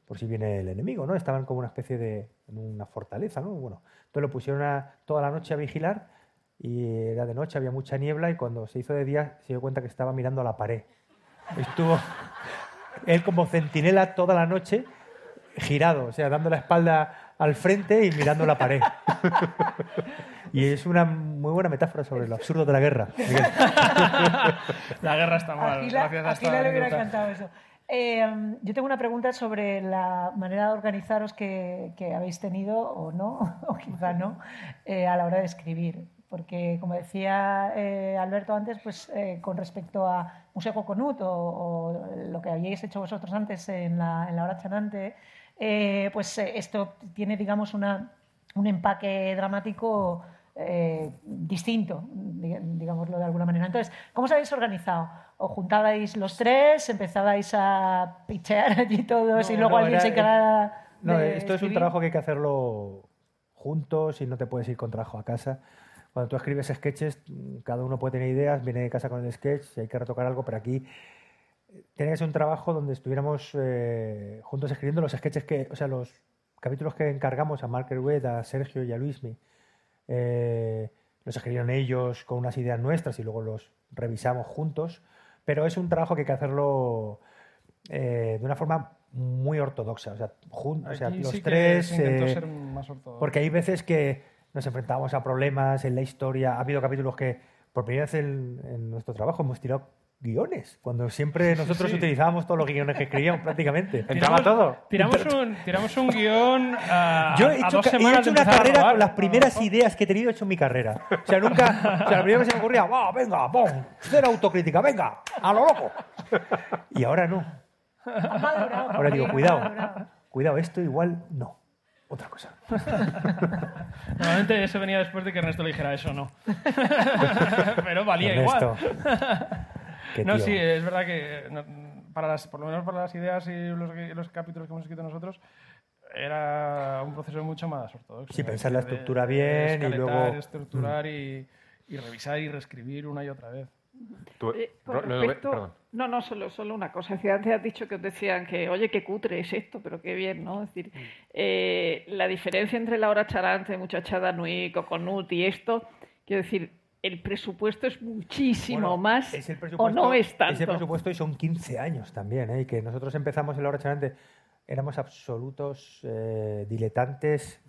por si viene el enemigo, ¿no? Estaban como una especie de... en una fortaleza, ¿no? Bueno, entonces lo pusieron a- toda la noche a vigilar y era de noche, había mucha niebla y cuando se hizo de día se dio cuenta que estaba mirando a la pared. Estuvo él como centinela toda la noche girado, o sea, dando la espalda al frente y mirando la pared. Y es una muy buena metáfora sobre lo absurdo de la guerra. La guerra está mal. Gila, gracias a a Gila le hubiera encantado eso. Eh, yo tengo una pregunta sobre la manera de organizaros que, que habéis tenido, o no, o quizá no, eh, a la hora de escribir. Porque, como decía eh, Alberto antes, pues eh, con respecto a Museo Coconut o, o lo que habíais hecho vosotros antes en la, en la hora chanante, eh, pues eh, esto tiene, digamos, una, un empaque dramático eh, distinto, di- digámoslo de alguna manera. Entonces, ¿cómo os habéis organizado? ¿O juntabais los tres, empezabais a pichear allí todos y No, luego no, alguien era- se encargaba No, de esto es un escribir? trabajo que hay que hacerlo juntos y no te puedes ir con trabajo a casa. Cuando tú escribes sketches, cada uno puede tener ideas, viene de casa con el sketch, si hay que retocar algo, pero aquí eh, tiene que ser un trabajo donde estuviéramos eh, juntos escribiendo los sketches que, o sea, los capítulos que encargamos a Mark Wed, a Sergio y a Luismi. Eh, los escribieron ellos con unas ideas nuestras y luego los revisamos juntos, pero es un trabajo que hay que hacerlo eh, de una forma muy ortodoxa. O sea, o los sí tres. se eh, ser más porque hay veces que nos enfrentamos a problemas en la historia. Ha habido capítulos que, por primera vez en, en nuestro trabajo, hemos tirado guiones, cuando siempre nosotros sí. utilizábamos todos los guiones que escribíamos prácticamente. ¿Entraba todo? Tiramos un, tiramos un guion a, Yo he a hecho, dos he semanas hecho de una carrera con las primeras ideas que he tenido he hecho en mi carrera. O sea, nunca. O sea, lo primero que se me ocurría, ¡va, venga, pum! Cero autocrítica, venga, a lo loco. Y ahora no. Ahora digo, cuidado, cuidado, esto igual no. Otra cosa. Normalmente eso venía después de que Ernesto le dijera eso no. Pero valía Ernesto. igual. Qué no, tío. sí, es verdad que no, para las, por lo menos para las ideas y los, los capítulos que hemos escrito nosotros era un proceso mucho más ortodoxo. Sí, ¿no? pensar la estructura de bien y luego- Mm. estructurar y, y revisar y reescribir una y otra vez. Tú- Eh, con respecto-. No, no, solo, solo una cosa. Decir, antes has dicho que os decían que, oye, qué cutre es esto, pero qué bien, ¿no? Es decir, eh, la diferencia entre Laura Charante, Muchachada Nui, Coconut y esto, quiero decir, el presupuesto es muchísimo Bueno, más es el o no es tanto. Ese presupuesto y son 15 años también, ¿eh? Y que nosotros empezamos en la hora charante, éramos absolutos eh, diletantes,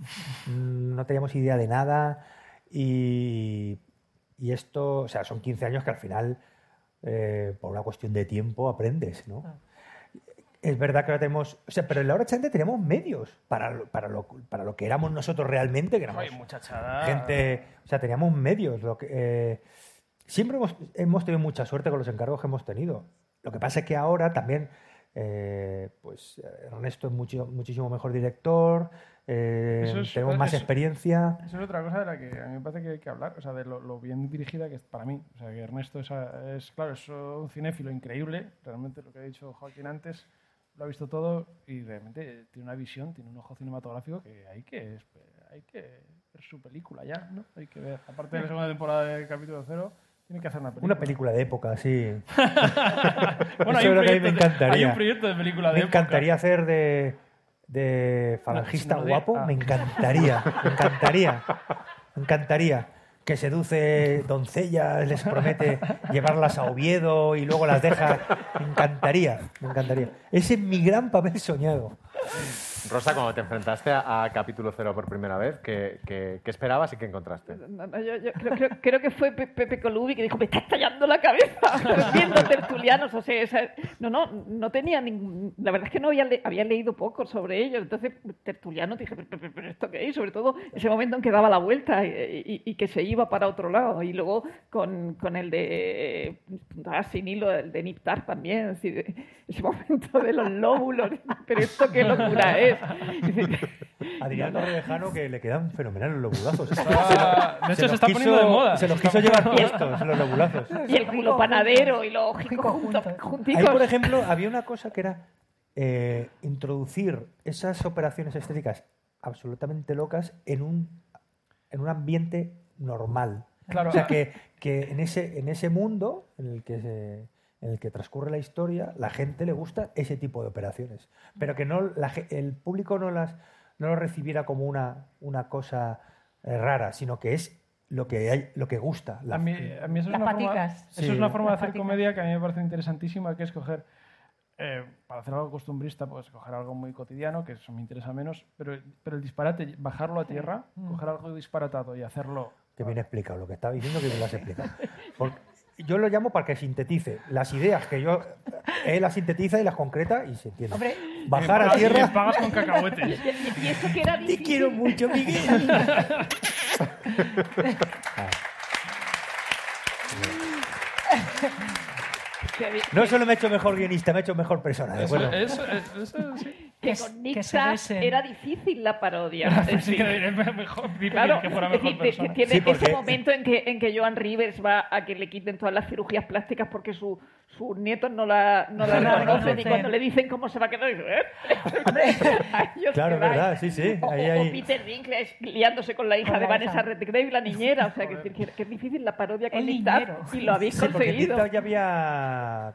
mm, no teníamos idea de nada y, y esto, o sea, son 15 años que al final, eh, por una cuestión de tiempo, aprendes, ¿no? Es verdad que ahora tenemos, o sea, pero en la hora charante tenemos medios para, lo- para, lo, para lo que éramos nosotros realmente, que éramos Ay, muchachada. gente, o sea, teníamos medios. Lo que, eh, siempre hemos, hemos tenido mucha suerte con los encargos que hemos tenido. Lo que pasa es que ahora también, eh, pues Ernesto es mucho, muchísimo mejor director, eh, es- tenemos más eso- experiencia. Eso es otra cosa de la que a mí me parece que hay que hablar, o sea, de lo, lo bien dirigida que es para mí. O sea, que Ernesto es, es, claro, es un cinéfilo increíble, realmente lo que ha dicho Joaquín antes, lo ha visto todo y realmente tiene una visión, tiene un ojo cinematográfico que hay que, hay que ver su película ya, ¿no? Hay que ver, aparte de la segunda temporada de capítulo cero, tiene que hacer una película. Una película de época, sí. Bueno, hay Eso un es lo que a mí me de- encantaría. hay un proyecto de película de Me época. encantaría hacer de, de falangista No, no de- guapo, ah. me encantaría, me encantaría, me encantaría. Que seduce doncellas, les promete llevarlas a Oviedo y luego las deja. Me encantaría, me encantaría. Ese es mi gran papel soñado. Rosa, cuando te enfrentaste a, a capítulo cero por primera vez, ¿qué, qué- qué esperabas y qué encontraste? No, no, yo, yo creo, creo- creo que fue Pe- Pepe Colubi que dijo, me está estallando la cabeza viendo tertulianos. O sea, esa- no, no, no tenía ningún... La verdad es que no había, le- había leído poco sobre ellos. Entonces, tertulianos dije, pero, pero- pero ¿esto qué es? Sobre todo ese momento en que daba la vuelta y, y- y que se iba para otro lado. Y luego con, con el de... ah, sin hilo, el de Niptar también. decir, ese momento de los lóbulos. Pero esto qué locura es. Adrián Torrevejano que le quedan fenomenales los lobulazos. Está- de hecho, se los está poniendo de moda. Se los quiso llevar puestos, los lobulazos. Y el culo panadero y los ojicos. Ahí, por ejemplo, había una cosa que era eh, introducir esas operaciones estéticas absolutamente locas en un, en un ambiente normal. Claro. O sea, que, que en, ese, en ese mundo en el, que se- en el que transcurre la historia, la gente le gusta ese tipo de operaciones. Pero que no la el público no las no lo recibiera como una, una cosa eh, rara, sino que es lo que hay, lo que gusta. La- A mí, a mí eso, Las es una forma, paticas. eso Sí. es una forma de hacer paticas. comedia que a mí me parece interesantísima, que es coger, eh, para hacer algo costumbrista, pues coger algo muy cotidiano, que eso me interesa menos, pero, pero el disparate, bajarlo a tierra, coger algo disparatado y hacerlo... Que bien explicado lo que estaba diciendo, que bien lo has explicado. Porque yo lo llamo para que sintetice las ideas que yo. Él las sintetiza y las concreta y se entiende. Hombre, Bajar a Y le tierra. pagas con cacahuetes. Y, y eso que era Te quiero mucho, Miguel. había- No solo me he hecho mejor guionista, me he hecho mejor persona. ¿de Eso, acuerdo? eso, eso, eso sí. Que que con besen. era difícil la parodia. Sí, mejor, Claro, que fuera es decir, tiene Sí, porque- ese momento en que, en que Joan Rivers va a que le quiten todas las cirugías plásticas porque su- sus nietos no la, no la No la reconocen y cuando le dicen cómo se va a quedar, dice, ¿eh? Claro, es verdad, sí, sí. O, Ahí o Peter Dinklage liándose con la hija Con de la Vanessa. Redgrave, la niñera. O sea, que, que, que es difícil la parodia con niñero. y lo habéis Sí, conseguido. Ya había,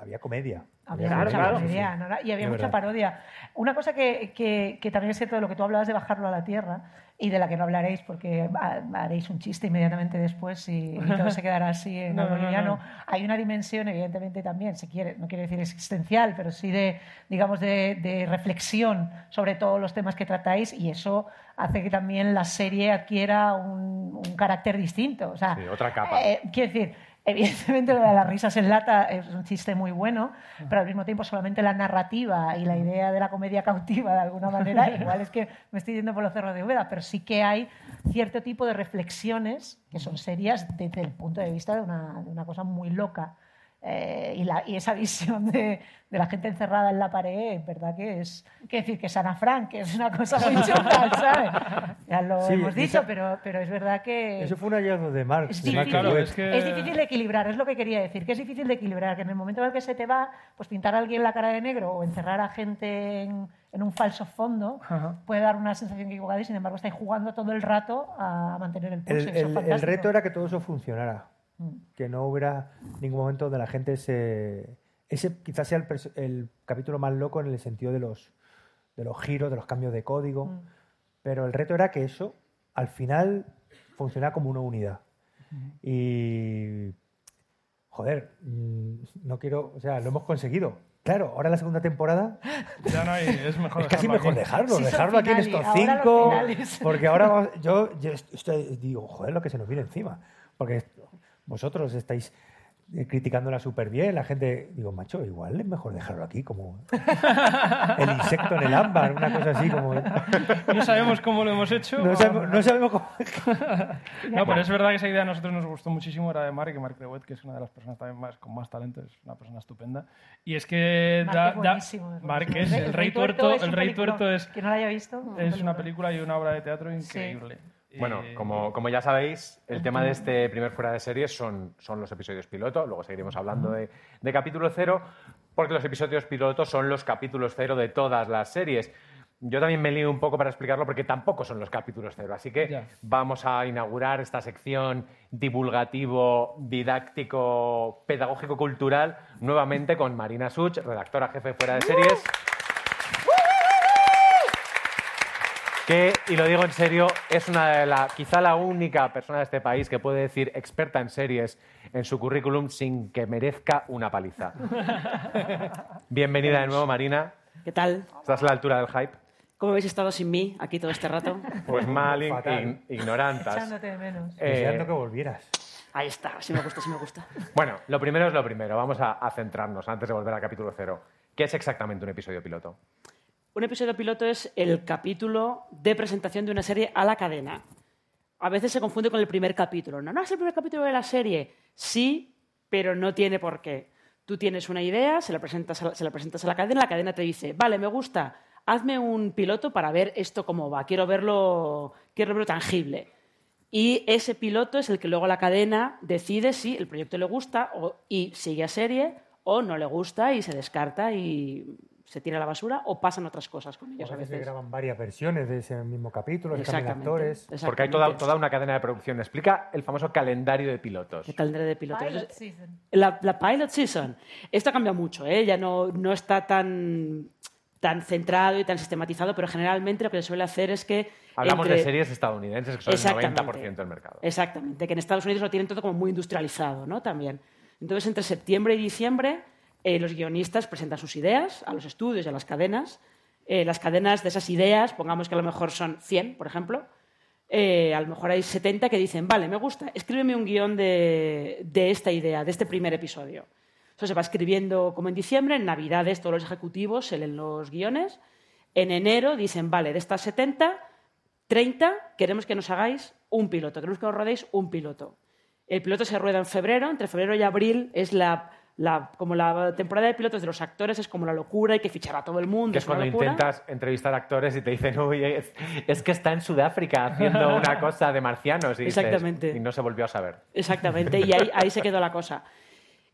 había comedia. Había Claro, mucha claro. comedia, ¿no? y había mucha verdad. parodia. Una cosa que, que- que también es cierto de lo que tú hablabas de bajarlo a la tierra y de la que no hablaréis porque ha- haréis un chiste inmediatamente después y, y todo se quedará así en No, algo no, no, liviano. no. Hay una dimensión, evidentemente, también, se quiere, no quiere decir existencial, pero sí de, digamos, de, de reflexión sobre todos los temas que tratáis y eso hace que también la serie adquiera un, un carácter distinto. O sea, Sí, otra capa. eh, quiero decir, evidentemente lo de las risas en lata es un chiste muy bueno, pero al mismo tiempo solamente la narrativa y la idea de la comedia cautiva de alguna manera, igual es que me estoy yendo por los cerros de Úbeda, pero sí que hay cierto tipo de reflexiones que son serias desde el punto de vista de una, de una cosa muy loca. Eh, y, la- y esa visión de, de la gente encerrada en la pared, es verdad que es, que decir que es Ana Frank, que es una cosa muy chula, ¿sabes? Ya lo Sí, hemos dicho, esa- pero, pero es verdad que... Eso fue un hallazgo de Marx. Es difícil, claro, es que- es difícil de equilibrar, es lo que quería decir, que es difícil de equilibrar, que en el momento en el que se te va, pues pintar a alguien la cara de negro o encerrar a gente en, en un falso fondo Ajá. puede dar una sensación equivocada y sin embargo estáis jugando todo el rato a mantener el pulso. El, el- el reto era que todo eso funcionara. Que no hubiera ningún momento donde la gente se... Ese quizás sea el, capítulo más loco en el sentido de los, de los giros, de los cambios de código. Mm. Pero el reto era que eso, al final, funcionara como una unidad. Y... Joder, mm, no quiero... O sea, lo hemos conseguido. Claro, ahora la segunda temporada Ya no hay, es mejor es casi dejarlo mejor aquí. dejarlo, Sí, dejarlo aquí en estos cinco. Porque ahora vamos- yo, yo est- estoy- digo, joder, lo que se nos viene encima. Porque vosotros estáis eh, criticándola súper bien, la gente, digo, macho, igual es mejor dejarlo aquí, como el insecto en el ámbar, una cosa así como. No sabemos cómo lo hemos hecho. No sabemos, no sabemos cómo. No, pero es verdad que esa idea a nosotros nos gustó muchísimo, era de Mark, y Mark Rewet, que es una de las personas también más, con más talento, es una persona estupenda. Y es que Mark da, es da- buenísimo, es Mark buenísimo. es el rey tuerto, el rey tuerto es, Que no la haya visto. es una película y una obra de teatro increíble. Bueno, Y- como, como ya sabéis, el tema de este primer fuera de series son, son los episodios piloto, luego seguiremos hablando de, de capítulo cero, porque los episodios piloto son los capítulos cero de todas las series. Yo también me lío un poco para explicarlo porque tampoco son los capítulos cero, así que Ya. vamos a inaugurar esta sección divulgativo, didáctico, pedagógico, cultural, nuevamente con Marina Such, redactora jefe de fuera de series. Que, y lo digo en serio, es una de la, quizá la única persona de este país que puede decir experta en series en su currículum sin que merezca una paliza. Bienvenida de nuevo, Marina. ¿Qué tal? ¿Estás a la altura del hype? ¿Cómo habéis estado sin mí aquí todo este rato? Pues mal, in- Fatal. ign- ignorantas. Echándote de menos. Eh, Deseando que volvieras. Ahí está, sí me gusta, sí me gusta. bueno, lo primero es lo primero. Vamos a, a centrarnos antes de volver al capítulo cero. ¿Qué es exactamente un episodio piloto? Un episodio piloto es el capítulo de presentación de una serie a la cadena. A veces se confunde con el primer capítulo. No, no es el primer capítulo de la serie. Sí, pero no tiene por qué. Tú tienes una idea, se la presentas a la, se la, presentas a la cadena, la cadena te dice, vale, me gusta, hazme un piloto para ver esto cómo va, quiero verlo, quiero verlo tangible. Y ese piloto es el que luego la cadena decide si el proyecto le gusta y sigue a serie o no le gusta y se descarta y se tira a la basura o pasan otras cosas con ellos A a veces se graban varias versiones de ese mismo capítulo, Exactamente, actores. Porque hay toda, exactamente. toda una cadena de producción. Explica el famoso calendario de pilotos. El calendario de pilotos. Pilot season. La, la pilot season. Esto cambia mucho, ¿eh? ya no, no está tan, tan centrado y tan sistematizado, pero generalmente lo que se suele hacer es que. Hablamos entre- de series estadounidenses, que son el Exactamente. 90% del mercado. Exactamente, que en Estados Unidos lo tienen todo como muy industrializado, ¿no? También. Entonces, entre septiembre y diciembre, eh, los guionistas presentan sus ideas a los estudios y a las cadenas. Eh, las cadenas de esas ideas, pongamos que a lo mejor son 100, por ejemplo, eh, a lo mejor hay 70 que dicen, vale, me gusta, escríbeme un guion de, esta idea, de este primer episodio. Eso se va escribiendo como en diciembre, en Navidades todos los ejecutivos se leen los guiones. En enero dicen, vale, de estas 70, 30 queremos que nos hagáis un piloto, queremos que nos rodéis un piloto. El piloto se rueda en febrero, entre febrero y abril es la, la- como la temporada de pilotos de los actores, es como la locura, hay que fichar a todo el mundo. Que es una cuando locura. intentas entrevistar actores y te dicen, uy, es, es que está en Sudáfrica haciendo una cosa de marcianos. Y dices, Exactamente. y no se volvió a saber. Exactamente, y ahí, ahí se quedó la cosa.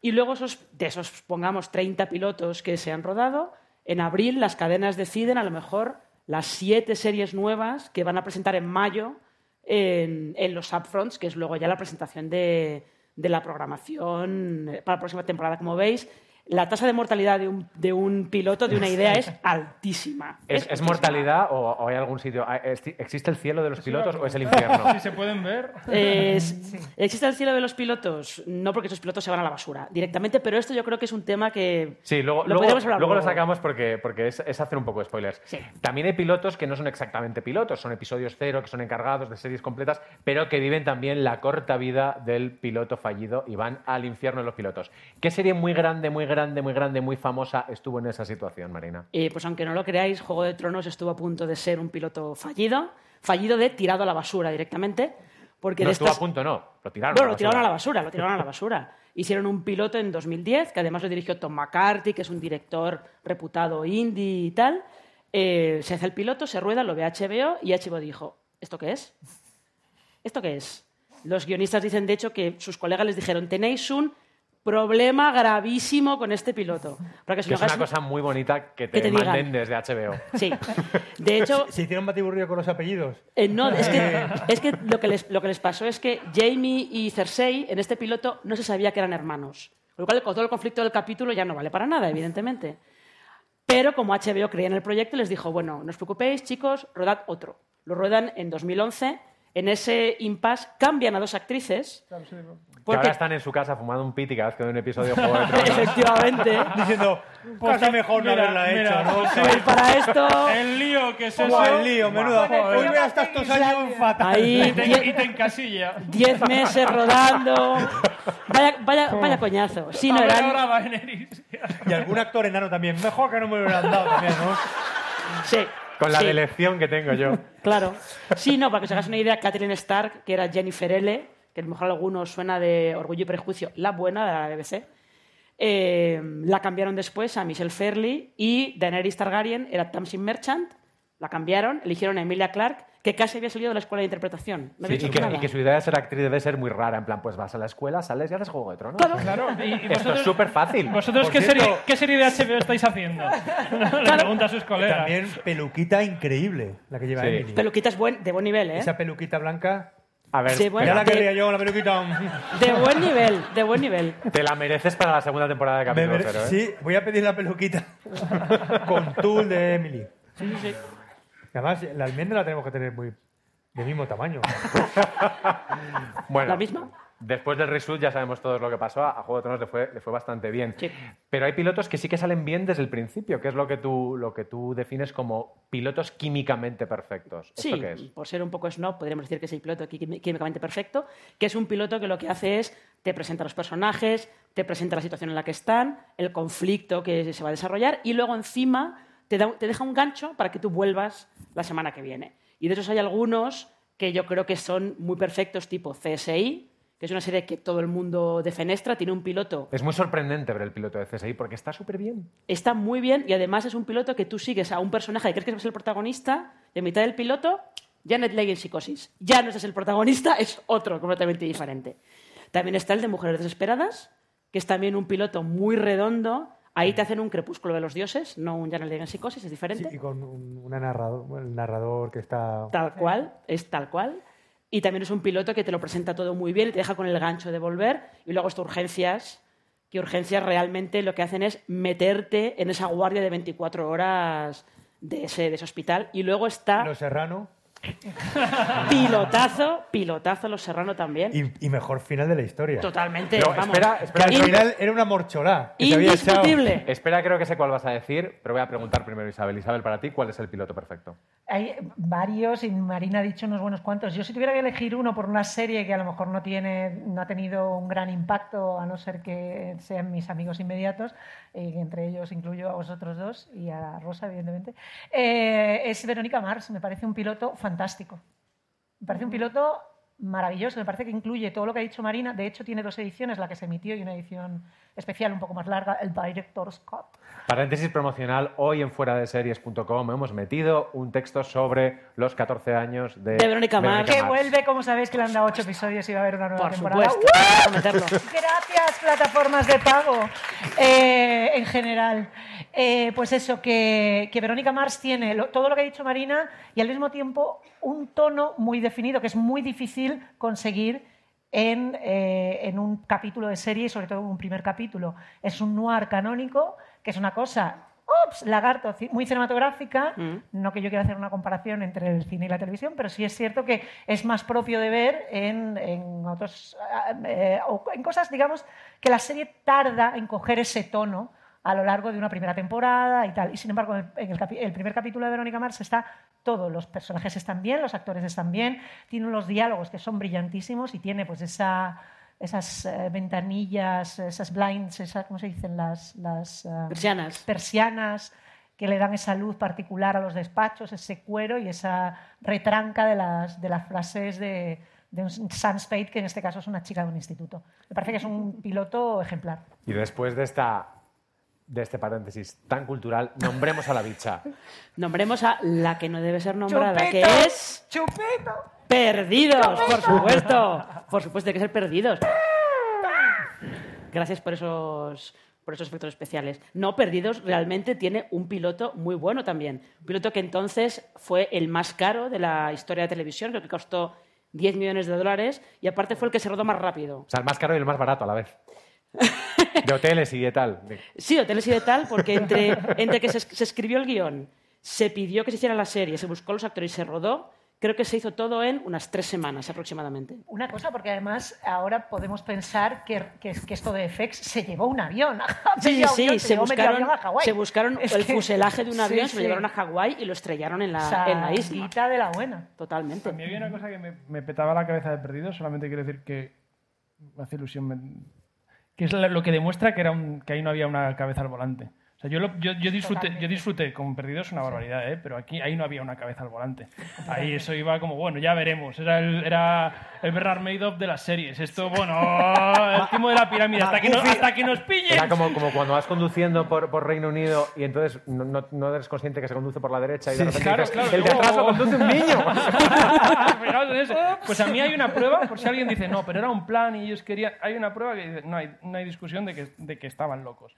Y luego esos, de esos, pongamos, 30 pilotos que se han rodado, en abril las cadenas deciden a lo mejor las siete series nuevas que van a presentar en mayo en, en los upfronts, que es luego ya la presentación de, de la programación eh, para la próxima temporada. Como veis, la tasa de mortalidad de un, de un piloto, de una idea, es altísima. ¿Es, mortalidad o, o hay algún sitio? ah, ¿Existe el cielo de los pilotos o es el infierno? Si se pueden ver. Es- ¿Existe el cielo de los pilotos? No, porque esos pilotos se van a la basura directamente, pero esto yo creo que es un tema que. Sí, luego, Lo luego, hablar luego lo luego. sacamos porque, porque es, es hacer un poco de spoilers. Sí. También hay pilotos que no son exactamente pilotos, son episodios cero, que son encargados de series completas, pero que viven también la corta vida del piloto fallido y van al infierno de los pilotos. ¿Qué serie muy grande, muy grande, muy grande, muy famosa estuvo en esa situación, Marina? Pues aunque no lo creáis, Juego de Tronos estuvo a punto de ser un piloto fallido, fallido de tirado a la basura directamente. Porque no de estuvo estas- a punto, no. Lo tiraron. Bueno, a lo tiraron a la basura. basura, lo tiraron a la basura. Hicieron un piloto en 2010, que además lo dirigió Tom McCarthy, que es un director reputado indie y tal. Eh, se hace el piloto, se rueda, lo ve HBO y HBO dijo, ¿esto qué es? ¿Esto qué es? Los guionistas dicen, de hecho, que sus colegas les dijeron, tenéis un Problema gravísimo con este piloto. Para que se Que lo es una cosa muy bonita que te, que te manden digan. desde HBO. Sí. De hecho, ¿Se hicieron batiburrillo con los apellidos? Eh, no, es que, es que, lo, que les, lo que les pasó es que Jamie y Cersei en este piloto no se sabía que eran hermanos. Con lo cual, con todo el conflicto del capítulo ya no vale para nada, evidentemente. Pero como HBO creía en el proyecto, les dijo, bueno, no os preocupéis, chicos, rodad otro. Lo ruedan en 2011. En ese impasse cambian a dos actrices. Que ahora están en su casa fumando un piti cada vez que un episodio de Juego de Tronos. efectivamente, Diciendo, casi mejor no mira, haberla mira, hecho, ¿no? pues sí. pues para esto, El lío que es eso. El lío, menuda. Joder. Hoy voy a estar estos años fatal. Y ahí, te, y te encasilla. diez meses rodando. Vaya, vaya, vaya coñazo. Sí, no eran, ahora. Y algún actor enano también. Mejor que no me hubieran dado también, ¿no? sí, Con la sí. delección que tengo yo. Claro. Sí, no, para que os hagáis una idea, Catherine Stark, que era Jennifer L., que a lo mejor a algunos suena de Orgullo y Prejuicio, la buena de la BBC, eh, la cambiaron después a Michelle Fairley y Daenerys Targaryen era Tamsin Merchant, la cambiaron, eligieron a Emilia Clarke, que casi había salido de la escuela de interpretación. No Sí, había y, que, nada. y que su idea de ser actriz debe ser muy rara. En plan, pues vas a la escuela, sales y haces Juego de Tronos. Claro. Claro. Y, y Esto vosotros, es súper fácil. ¿Vosotros qué serie, qué serie de HBO estáis haciendo? Le pregunta a sus colegas. También peluquita increíble, la que lleva Sí. Emily. Peluquita es buen, de buen nivel, ¿eh? Esa peluquita blanca. A ver. Ya la de- querría yo, la peluquita. De buen nivel, de buen nivel. te la mereces para la segunda temporada de Capítulo mere- Cero, ¿eh? Sí, voy a pedir la peluquita con tul de Emily. Sí, sí, sí. Y Además, la almendra la tenemos que tener muy de mismo tamaño. Bueno, ¿La misma? Después del reshoot ya sabemos todos lo que pasó. A Juego de Tronos le fue, le fue bastante bien. Sí. Pero hay pilotos que sí que salen bien desde el principio, que es lo que tú, lo que tú defines como pilotos químicamente perfectos. ¿Esto Sí, qué es? por ser un poco snob, podríamos decir que es el piloto quí- químicamente perfecto, que es un piloto que lo que hace es te presenta los personajes, te presenta la situación en la que están, el conflicto que se va a desarrollar y luego encima te, da- te deja un gancho para que tú vuelvas la semana que viene. Y de esos hay algunos que yo creo que son muy perfectos, tipo CSI, que es una serie que todo el mundo defenestra, tiene un piloto Es muy sorprendente ver el piloto de CSI porque está súper bien. está muy bien y además es un piloto que tú sigues a un personaje que crees que va a ser el protagonista y en mitad del piloto, Janet Leigh en psicosis. Ya no es el protagonista, es otro completamente diferente. También está el de Mujeres Desesperadas, que es también un piloto muy redondo. Ahí te hacen un crepúsculo de los dioses, no un Janet Leigh en psicosis, es diferente. Sí, y con un, una narrador, bueno, el narrador que está. Tal cual, es tal cual. Y también es un piloto que te lo presenta todo muy bien y te deja con el gancho de volver. Y luego está Urgencias, que Urgencias realmente lo que hacen es meterte en esa guardia de 24 horas de ese, hospital. Y luego está Los Serrano. pilotazo, pilotazo Los Serrano también. Y, y mejor final de la historia. Totalmente, Pero vamos. espera, Que espera, al In- final era una morcholá. que. Indiscutible. espera, creo que sé cuál vas a decir, pero voy a preguntar primero a Isabel. Isabel, para ti, ¿cuál es el piloto perfecto? Hay varios y Marina ha dicho unos buenos cuantos. Yo si tuviera que elegir uno por una serie que a lo mejor no, tiene, no ha tenido un gran impacto, a no ser que sean mis amigos inmediatos, y entre ellos incluyo a vosotros dos y a Rosa, evidentemente, eh, es Verónica Mars. Me parece un piloto fantástico. Me parece un piloto maravilloso. Me parece que incluye todo lo que ha dicho Marina. De hecho, tiene dos ediciones, la que se emitió y una edición especial un poco más larga, el Director's Cut. Paréntesis promocional, hoy en fuera de series.com hemos metido un texto sobre los 14 años de, De Verónica Mars. Que vuelve, como sabéis, que le han dado ocho episodios y va a haber una nueva Por temporada. supuesto. Gracias, plataformas de pago. Eh, en general. Eh, pues eso, que, que Verónica Mars tiene lo- todo lo que ha dicho Marina y al mismo tiempo un tono muy definido, que es muy difícil conseguir en, eh, en un capítulo de serie, y sobre todo en un primer capítulo. Es un noir canónico, que es una cosa, ups, lagarto, muy cinematográfica. Mm. No que yo quiera hacer una comparación entre el cine y la televisión, pero sí es cierto que es más propio de ver en, en otros, eh, en cosas, digamos, que la serie tarda en coger ese tono a lo largo de una primera temporada y tal. Y sin embargo, en el, primer capítulo de Verónica Mars está todo, los personajes están bien, los actores están bien, tiene unos diálogos que son brillantísimos y tiene pues esa, esas eh, ventanillas, esas blinds, esa, ¿cómo se dicen? Las, las eh, Persianas. persianas que le dan esa luz particular a los despachos, ese cuero y esa retranca de las, de las frases de, de un Sam Spade, que en este caso es una chica de un instituto. Me parece que es un piloto ejemplar. Y después de esta de este paréntesis tan cultural, nombremos a la bicha. Nombremos a la que no debe ser nombrada, que es ¡Chupito! Perdidos, por supuesto. Por supuesto, hay que ser perdidos. Gracias por esos, por esos efectos especiales. No, Perdidos realmente tiene un piloto muy bueno también. Un piloto que entonces fue el más caro de la historia de televisión, creo que costó 10 millones de dólares y aparte fue el que se rodó más rápido. O sea, el más caro y el más barato a la vez. De hoteles y de tal. Sí, hoteles y de tal, porque entre, entre que se, es- se escribió el guion, se pidió que se hiciera la serie, se buscó los actores y se rodó, creo que se hizo todo en unas tres semanas aproximadamente. Una cosa, porque además ahora podemos pensar que, que, que esto de FX se llevó un avión. Sí, Medio sí, avión, se medio buscaron, avión a se buscaron Es el que- fuselaje de un sí, avión, se lo sí. llevaron a Hawái y lo estrellaron en la, O sea, en la isla. de la buena. Totalmente. A mí había una cosa que me, me petaba la cabeza de perdido, solamente quiero decir que me hace ilusión. Que es lo que demuestra que, era un- que ahí no había una cabeza al volante. Sea, yo, lo- yo, yo disfruté, yo disfruté con Perdidos una barbaridad, ¿eh? pero aquí ahí no había una cabeza al volante. Ahí eso iba como, bueno, ya veremos. Era el, era el Bernard Madoff de las series. Esto, bueno, el timo de la pirámide, hasta que, no- hasta que nos pillen. Era como, como cuando vas conduciendo por, por Reino Unido y entonces no, no- no eres consciente que se conduce por la derecha y de Sí, repente claro, dices, claro. el de atrás lo conduce un niño. Pues a mí hay una prueba, por si alguien dice, no, pero era un plan y ellos querían. Hay una prueba que dice, no hay, no hay discusión de que, de que estaban locos.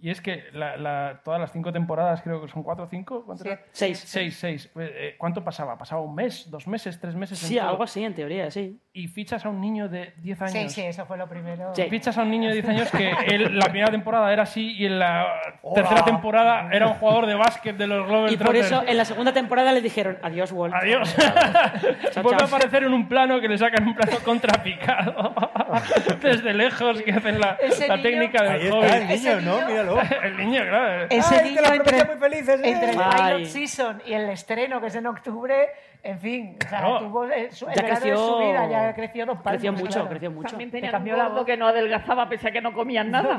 Y es que la- la- todas las cinco temporadas, creo que son cuatro o cinco. ¿cuánto era? Seis. Seis, seis. Pues, eh, ¿Cuánto pasaba? ¿Pasaba un mes, dos meses, tres meses? en Sí, todo? algo así, en teoría, sí. Y fichas a un niño de 10 años. Sí, sí, eso fue lo primero. Sí. Fichas a un niño de 10 años que él, la primera temporada era así y en la tercera temporada era un jugador de básquet de los Globetrotters. Y por eso en la segunda temporada le dijeron adiós, Walt. Adiós. Vuelve a aparecer en un plano que le sacan un plano contrapicado. Desde lejos que hacen la, la técnica del Ahí el. Míralo. El niño, claro. Ese Ay, que niño la entre, muy felices, ¿eh? entre el pilot season y el estreno, que es en octubre, en fin, o sea, Claro. tuvo el, su- el Ya de creció- su vida, ya creció dos palmos. Creció mucho, claro. creció mucho. También Te tenían cambió un la gordo voz. que no adelgazaba pese a que no comían nada.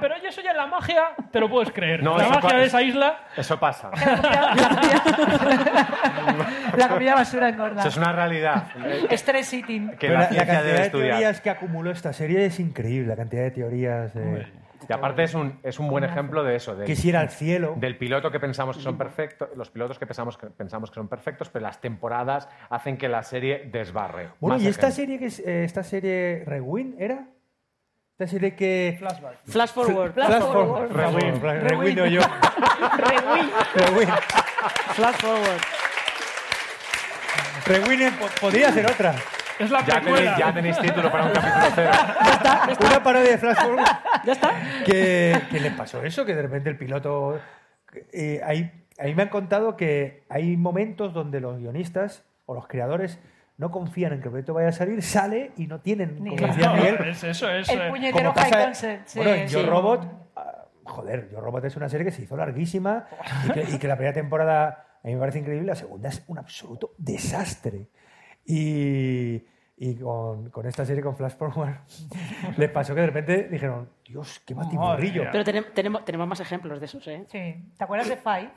Pero yo eso ya en la magia te lo puedes creer. No, la magia de esa isla. Eso pasa. La comida basura engorda. Eso es una realidad. Stress eating. Que la la, la cantidad debe de estudiar. teorías que acumuló esta serie es increíble, la cantidad de teorías. eh, Y aparte es un, es un buen ejemplo de eso. del- quisiera al cielo. del piloto que pensamos que son perfectos, los pilotos que pensamos que, pensamos que son perfectos, pero las temporadas hacen que la serie desbarre. Bueno, y esta serie que es, eh, esta serie Rewind era esta serie que Flashback. Flash forward. Flash forward. Rewind, Flash- Rewind o yo. Rewind. Flash forward. Rewind po- podría ser otra. Es la Ya tenéis, ya tenéis título para un capítulo cero. Una parodia de Flash forward. ¿Ya está? que, que le pasó eso, que de repente el piloto... eh, ahí, ahí me han contado que hay momentos donde los guionistas o los creadores no confían en que el proyecto vaya a salir, sale y no tienen, Ni como decía Miguel, Es eso, es. El eh, puñetero pasa- high concept. sí, bueno, en Yo sí. Robot, ah, joder, Yo Robot es una serie que se hizo larguísima y que, y que la primera temporada a mí me parece increíble, la segunda es un absoluto desastre. Y, y con, con esta serie, con Flash Forward, les pasó que de repente dijeron, Dios, qué batiburrillo. Pero tenem- tenemos, tenemos más ejemplos de esos, ¿eh? Sí. ¿Te acuerdas de Five?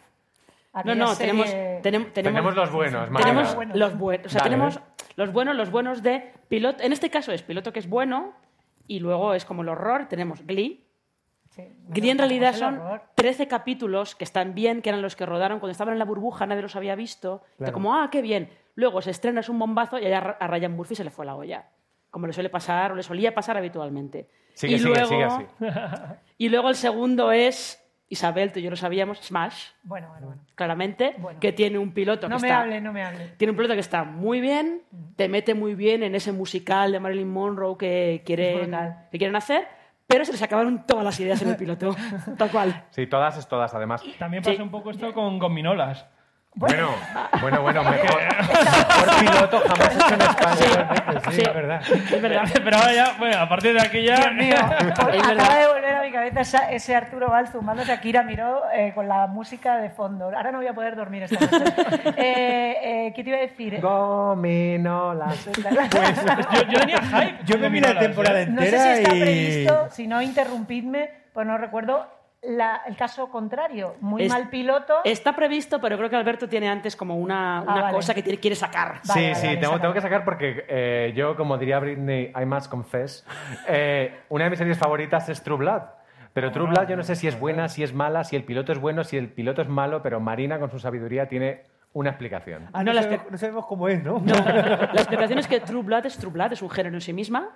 No, Aquella no, serie- tenemos, tenem- tenemos, Tenemos los buenos, tenemos Mariana. buenos. los buenos. O sea, Dale. tenemos los buenos, los buenos de piloto. En este caso es piloto que es bueno y luego es como el horror. Tenemos Glee. Sí. Glee en realidad son horror. 13 capítulos que están bien, que eran los que rodaron cuando estaban en la burbuja, nadie los había visto. Y Claro. como, ah, qué bien. Luego se estrena, es un bombazo y allá a Ryan Murphy se le fue la olla. Como le suele pasar, o le solía pasar habitualmente. Sigue, y, sigue, luego, sigue así. y luego el segundo es, Isabel, tú y yo lo sabíamos, Smash, Bueno, bueno, bueno. claramente, Bueno. que tiene un piloto No que me está... hable, no me hable. Tiene un piloto que está muy bien, te mete muy bien en ese musical de Marilyn Monroe que quieren, que quieren hacer, pero se les acabaron todas las ideas en el piloto, tal cual. Sí, todas es todas, además. También Sí. pasa un poco esto con gominolas. Bueno, bueno, bueno, mejor, mejor piloto jamás hecho en España. Sí, Sí. es verdad. Es verdad. Pero ahora ya, bueno, a partir de aquella. Dios mío, Es acaba de volver a mi cabeza esa- ese Arturo Valls zumbándose a Kira Miró eh, con la música de fondo. Ahora no voy a poder dormir esta noche. Eh, eh, ¿Qué te iba a decir? Gominolas. yo, yo tenía hype. Yo me vi la temporada ¿eh? No sé entera si está y... previsto, si no, interrumpidme, pues no recuerdo la- el caso contrario. Muy Es- mal piloto. Está previsto, pero creo que Alberto tiene antes como una, una Ah, vale. cosa que tiene- quiere sacar. Vale, sí, vale, sí, vale, tengo, tengo que sacar porque eh, yo, como diría Britney, I must confess, eh, una de mis series favoritas es True Blood. Pero True Blood yo no sé si es buena, si es mala, si el piloto es bueno, si el piloto es malo, pero Marina con su sabiduría tiene una explicación. Ah, No, sabemos, espe- no sabemos cómo es, ¿no? No, la explicación es que True Blood es True Blood, es un género en sí misma.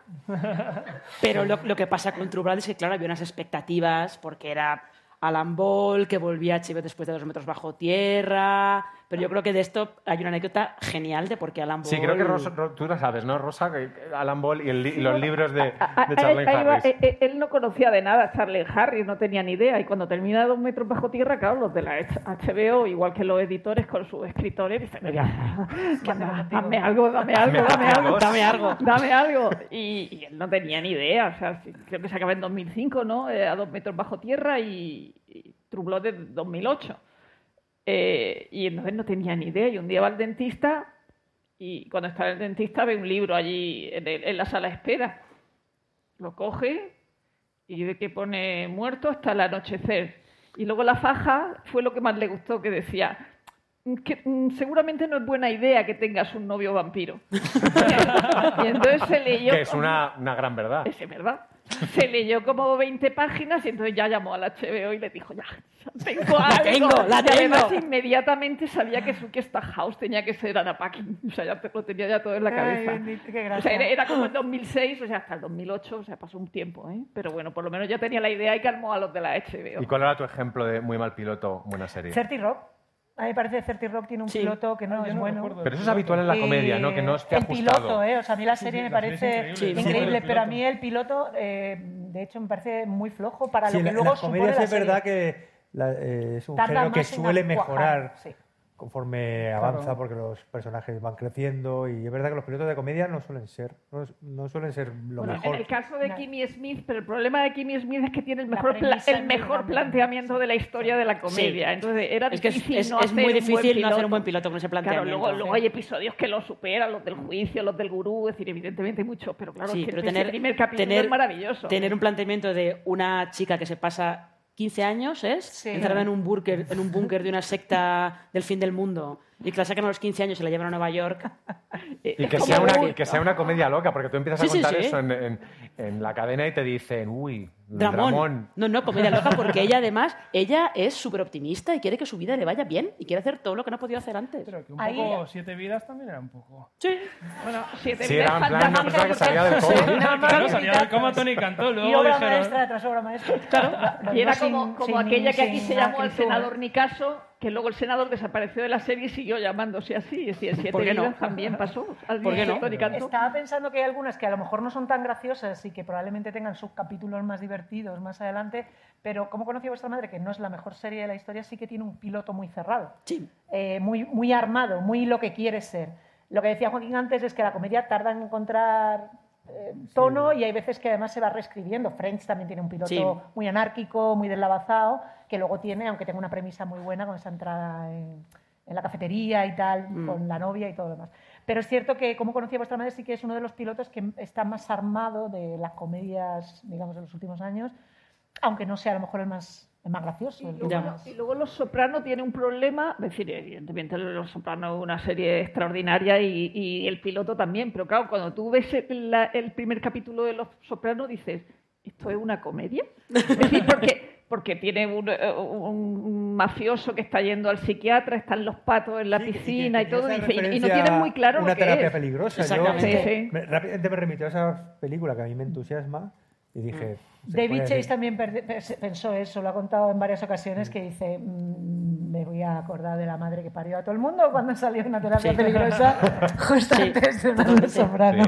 Pero lo, lo que pasa con True Blood es que, claro, había unas expectativas porque era Alan Ball, que volvía a HBO después de dos metros bajo tierra. Pero yo creo que de esto hay una anécdota genial de por qué Alan Ball. Sí, creo que Ros- Ro- tú lo sabes, ¿no, Rosa? Alan Ball y, el y los libros de, de va, Harris. eh, eh, él no conocía de nada a Charles Harris, no tenía ni idea. Y cuando termina Dos metros bajo tierra, claro, los de la HBO, igual que los editores con sus escritores, dicen, "Mira, manda, dame algo, dame algo, dame algo, Dame algo. dame algo. Y, y él no tenía ni idea. O sea, creo que se acaba en 2005, ¿no? Eh, a Dos metros bajo tierra y, y True Blood de 2008. Eh, y entonces no tenía ni idea. Y un día va al dentista y cuando está en el dentista ve un libro allí en, el- en la sala de espera. Lo coge y ve que pone muerto hasta el anochecer. Y luego la faja fue lo que más le gustó, que decía que mm, seguramente no es buena idea que tengas un novio vampiro. y entonces se leyó... Que es una, una gran verdad. Es verdad. Se leyó como 20 páginas y entonces ya llamó al HBO y le dijo, ya, tengo La algo. tengo, la y además tengo. inmediatamente sabía que Suki Stackhouse tenía que ser Anna Paquin. O sea, ya te- lo tenía ya todo en la Ay, cabeza. bendito, qué O sea, era, como en 2006, o sea, hasta el 2008, o sea, pasó un tiempo, ¿eh? Pero bueno, por lo menos ya tenía la idea y calmó a los de la HBO. ¿Y cuál era tu ejemplo de muy mal piloto, buena serie? 30 Rock. A mí me parece que 30 Rock tiene un Sí. piloto que no Ah, yo es no bueno. Pero eso es habitual en la comedia, ¿no? Que no esté el ajustado. piloto, ¿eh? O sea, a mí la serie sí, me la serie es parece increíble. Sí, increíble, sí. pero a mí el piloto, eh, de hecho, me parece muy flojo para Sí, lo que la- luego las supone la es serie. verdad que la- eh, es un Tarda género que suele cuajar, mejorar sí. Conforme avanza porque los personajes van creciendo y es verdad que los pilotos de comedia no suelen ser no, no suelen ser lo Bueno, mejor en el caso de No. Kimmy Smith, pero el problema de Kimmy Smith es que tiene el mejor, el mejor planteamiento de la historia de la comedia. Entonces era Es que es, difícil es- no es hacer muy difícil no hacer un buen piloto con ese Claro, planteamiento. luego, luego hay episodios que lo superan, los del juicio, los del gurú, es decir, evidentemente hay muchos, pero claro, Sí, es que pero ese tener, primer capítulo tener- es maravilloso. Tener un planteamiento de una chica que se pasa 15 años, ¿es? Sí. Encerrada en un búnker, en un búnker de una secta del fin del mundo y que la sacan a los 15 años y la llevan a Nueva York. Y Es que sea, una, un- que sea una comedia loca, porque tú empiezas a Sí, sí, contar sí. eso en, en- en la cadena y te dicen, uy, Dramón. Dramón. No, no, comedia loca porque ella además, ella es súper optimista y quiere que su vida le vaya bien y quiere hacer todo lo que no ha podido hacer antes. Pero que un Ahí- poco Siete Vidas también era un poco. Sí. Bueno, siete Sí, vidas era en plan una persona que salía del coma. Claro, salía del coma. Tony Cantó, Y luego obra dijeron... maestra tras obra maestra. Claro. Y era como, como sin- aquella que aquí se llamó ¿eh? senador Nicaso, que luego el senador desapareció de la serie y siguió llamándose así. Es decir, Siete ¿Por qué no? También pasó. Al ¿Por qué no? Estaba pensando que hay algunas que a lo mejor no son tan graciosas y que probablemente tengan subcapítulos más divertidos más adelante, pero como conocí a vuestra madre, que no es la mejor serie de la historia, sí que tiene un piloto muy cerrado, Sí. eh, muy, muy armado, muy lo que quiere ser. Lo que decía Joaquín antes es que la comedia tarda en encontrar eh, tono y hay veces que además se va reescribiendo. Friends también tiene un piloto Sí. muy anárquico, muy deslavazado, que luego tiene, aunque tenga una premisa muy buena con esa entrada en, en la cafetería y tal, Mm. con la novia y todo lo demás. Pero es cierto que, como conocía vuestra madre, sí que es uno de los pilotos que está más armado de las comedias, digamos, de los últimos años, aunque no sea a lo mejor el más, el más gracioso. Y luego, y luego Los Soprano tiene un problema, es decir, evidentemente Los Soprano es una serie extraordinaria y, y el piloto también, pero claro, cuando tú ves el, la- el primer capítulo de Los Soprano dices, ¿esto es una comedia? Es decir, porque, porque tiene un, eh, un mafioso que está yendo al psiquiatra, están los patos en la Sí, piscina que y todo, y, y no tienen muy claro una lo que terapia es. peligrosa. Yo Exactamente. Sí, sí. me- rápidamente me remitió a esa película que a mí me entusiasma y dije... se David Chase decir. también pensó eso, lo ha contado en varias ocasiones, que dice, "Mm, me voy a acordar de la madre que parió a todo el mundo cuando salió una terapia Sí. peligrosa justo Sí, antes de totalmente. Soprano.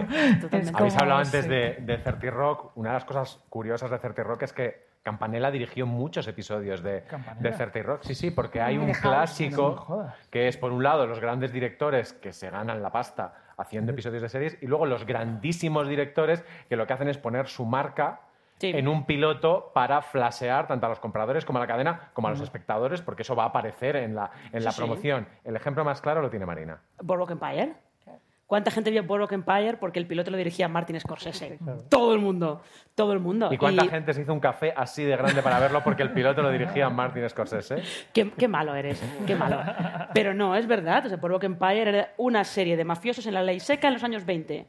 Habéis hablado antes sí. de, de 30 Rock. Una de las cosas curiosas de 30 Rock es que Campanella dirigió muchos episodios de, de 30 Rock. Sí, sí, porque hay un clásico que es, por un lado, los grandes directores que se ganan la pasta haciendo episodios de series y luego los grandísimos directores que lo que hacen es poner su marca Sí. en un piloto para flashear tanto a los compradores como a la cadena como a los espectadores porque eso va a aparecer en la, en la Sí, sí. promoción. El ejemplo más claro lo tiene Marina. Boardwalk Empire. ¿Cuánta gente vio Boardwalk Empire porque el piloto lo dirigía Martin Scorsese? Todo el mundo, todo el mundo. ¿Y cuánta gente se hizo un café así de grande para verlo porque el piloto lo dirigía Martin Scorsese? Qué, qué malo eres, qué malo. Pero no, es verdad. O sea, Boardwalk Empire era una serie de mafiosos en la ley seca en los años 20.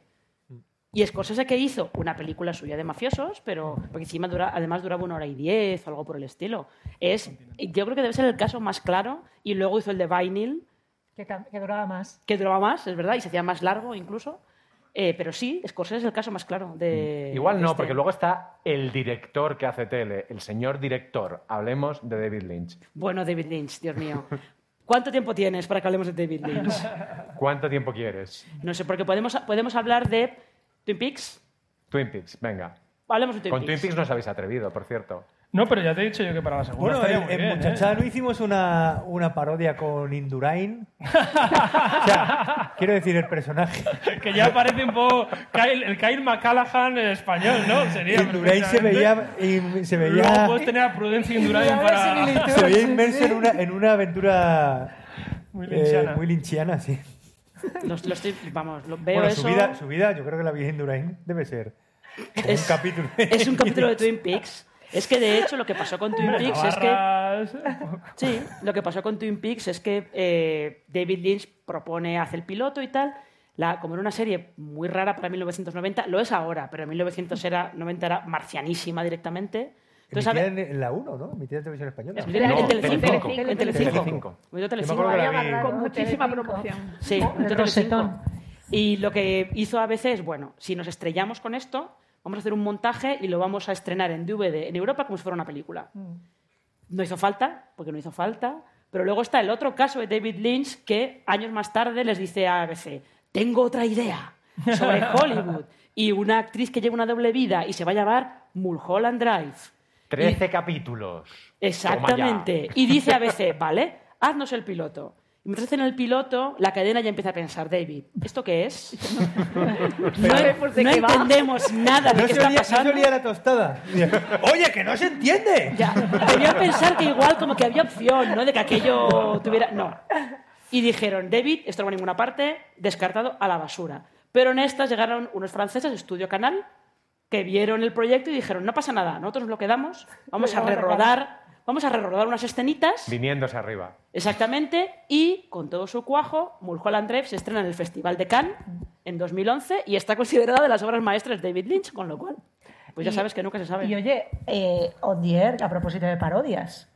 Y Scorsese que hizo una película suya de mafiosos, pero porque encima dura, además duraba una hora y diez o algo por el estilo. Es, yo creo que debe ser el caso más claro. Y luego hizo el de Vinyl, Que, que duraba más. que duraba más, es verdad, y se hacía más largo incluso. Eh, pero sí, Scorsese es el caso más claro de. Igual de no, este. porque luego está el director que hace tele, el señor director. Hablemos de David Lynch. Bueno, David Lynch, Dios mío. ¿Cuánto tiempo tienes para que hablemos de David Lynch? ¿Cuánto tiempo quieres? No sé, porque podemos, podemos hablar de Twin Peaks. Twin Peaks, venga. Hablemos de Twin Con Peaks. Twin Peaks no os habéis atrevido, por cierto. No, pero ya te he dicho yo que para la segunda Bueno, estaría en, muy en bien, ¿eh? Muchachada hicimos una, una parodia con Indurain. o sea, quiero decir, el personaje. Que ya parece un poco Kyle- el Kyle McCallaghan español, ¿no? Sería Indurain se veía, y se Luego veía, puedes tener a Prudencia Indurain para... se veía inmerso en una, en una aventura Muy eh, muy linchiana, sí. Lo- lo estoy- vamos, lo veo Bueno, eso. su vida, su vida, yo creo que la vida de Indurain debe ser Es- un capítulo. Es un capítulo de Twin Peaks. Es que de hecho lo que pasó con Twin Peaks es que. Barras. Sí, lo que pasó con Twin Peaks es que eh, David Lynch propone, hace el piloto y tal. La, como era una serie muy rara para 1990, lo es ahora, pero en 1990 era marcianísima directamente. Entonces, Emitida a en, en la 1, ¿no? Emitida en televisión española. es- en No, Telecinco. Telecinco. En Telecinco. Telecinco. Emitió Yo me Telecinco. acuerdo que la Vaya vi. barra, Con muchísima promoción. Sí, en Telecinco. Y lo que hizo ABC es, bueno, si nos estrellamos con esto, vamos a hacer un montaje y lo vamos a estrenar en DVD en Europa como si fuera una película. No hizo falta, porque no hizo falta, pero luego está el otro caso de David Lynch que años más tarde les dice a ABC, tengo otra idea sobre Hollywood y una actriz que lleva una doble vida y se va a llamar Mulholland Drive. Trece capítulos. Exactamente. Y dice a veces, vale, haznos el piloto. Y mientras hacen el piloto, la cadena ya empieza a pensar, David, ¿esto qué es? No, no qué va. entendemos nada de No qué está olía, no se pasando. olía la tostada. Oye, que no se entiende. Ya, debían pensar que igual como que había opción, ¿no? De que aquello tuviera... No. Y dijeron, David, esto no va a ninguna parte, descartado a la basura. Pero en estas llegaron unos franceses, Estudio Canal, que vieron el proyecto y dijeron, no pasa nada, nosotros nos lo quedamos, vamos a Vamos a rerodar, vamos a rerodar unas escenitas, Viniéndose arriba. exactamente, y con todo su cuajo, Mulholland Drive se estrena en el Festival de Cannes en 2011 y está considerada de las obras maestras de David Lynch, con lo cual, pues ya Y- sabes que nunca se sabe. Y oye, eh, On the Air, a propósito de parodias.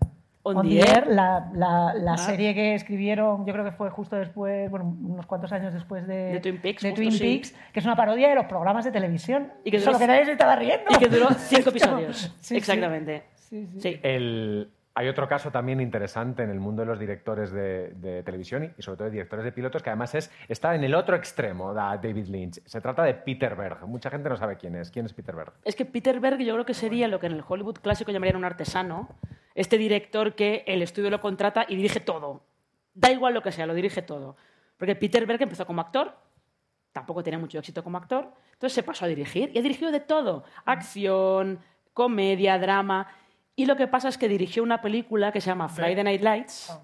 On On, the the Air. Air, la, la- la Ah. serie que escribieron, yo creo que fue justo después, bueno, unos cuantos años después de, De Twin Peaks, de justo, Twin sí. Peaks, que es una parodia de los programas de televisión. Y que duró- Solo que nadie se estaba riendo. Y que duró cinco episodios. Sí. Exactamente. Sí, sí. Sí. El- hay otro caso también interesante en el mundo de los directores de, de televisión y, y sobre todo de directores de pilotos que además es, está en el otro extremo de David Lynch. Se trata de Peter Berg. Mucha gente no sabe quién es. ¿Quién es Peter Berg? Es que Peter Berg yo creo que sería lo que en el Hollywood clásico llamarían un artesano. Este director que el estudio lo contrata y dirige todo. Da igual lo que sea, lo dirige todo. Porque Peter Berg empezó como actor, tampoco tenía mucho éxito como actor, entonces se pasó a dirigir y ha dirigido de todo. Acción, comedia, drama. Y lo que pasa es que dirigió una película que se llama Friday Night Lights,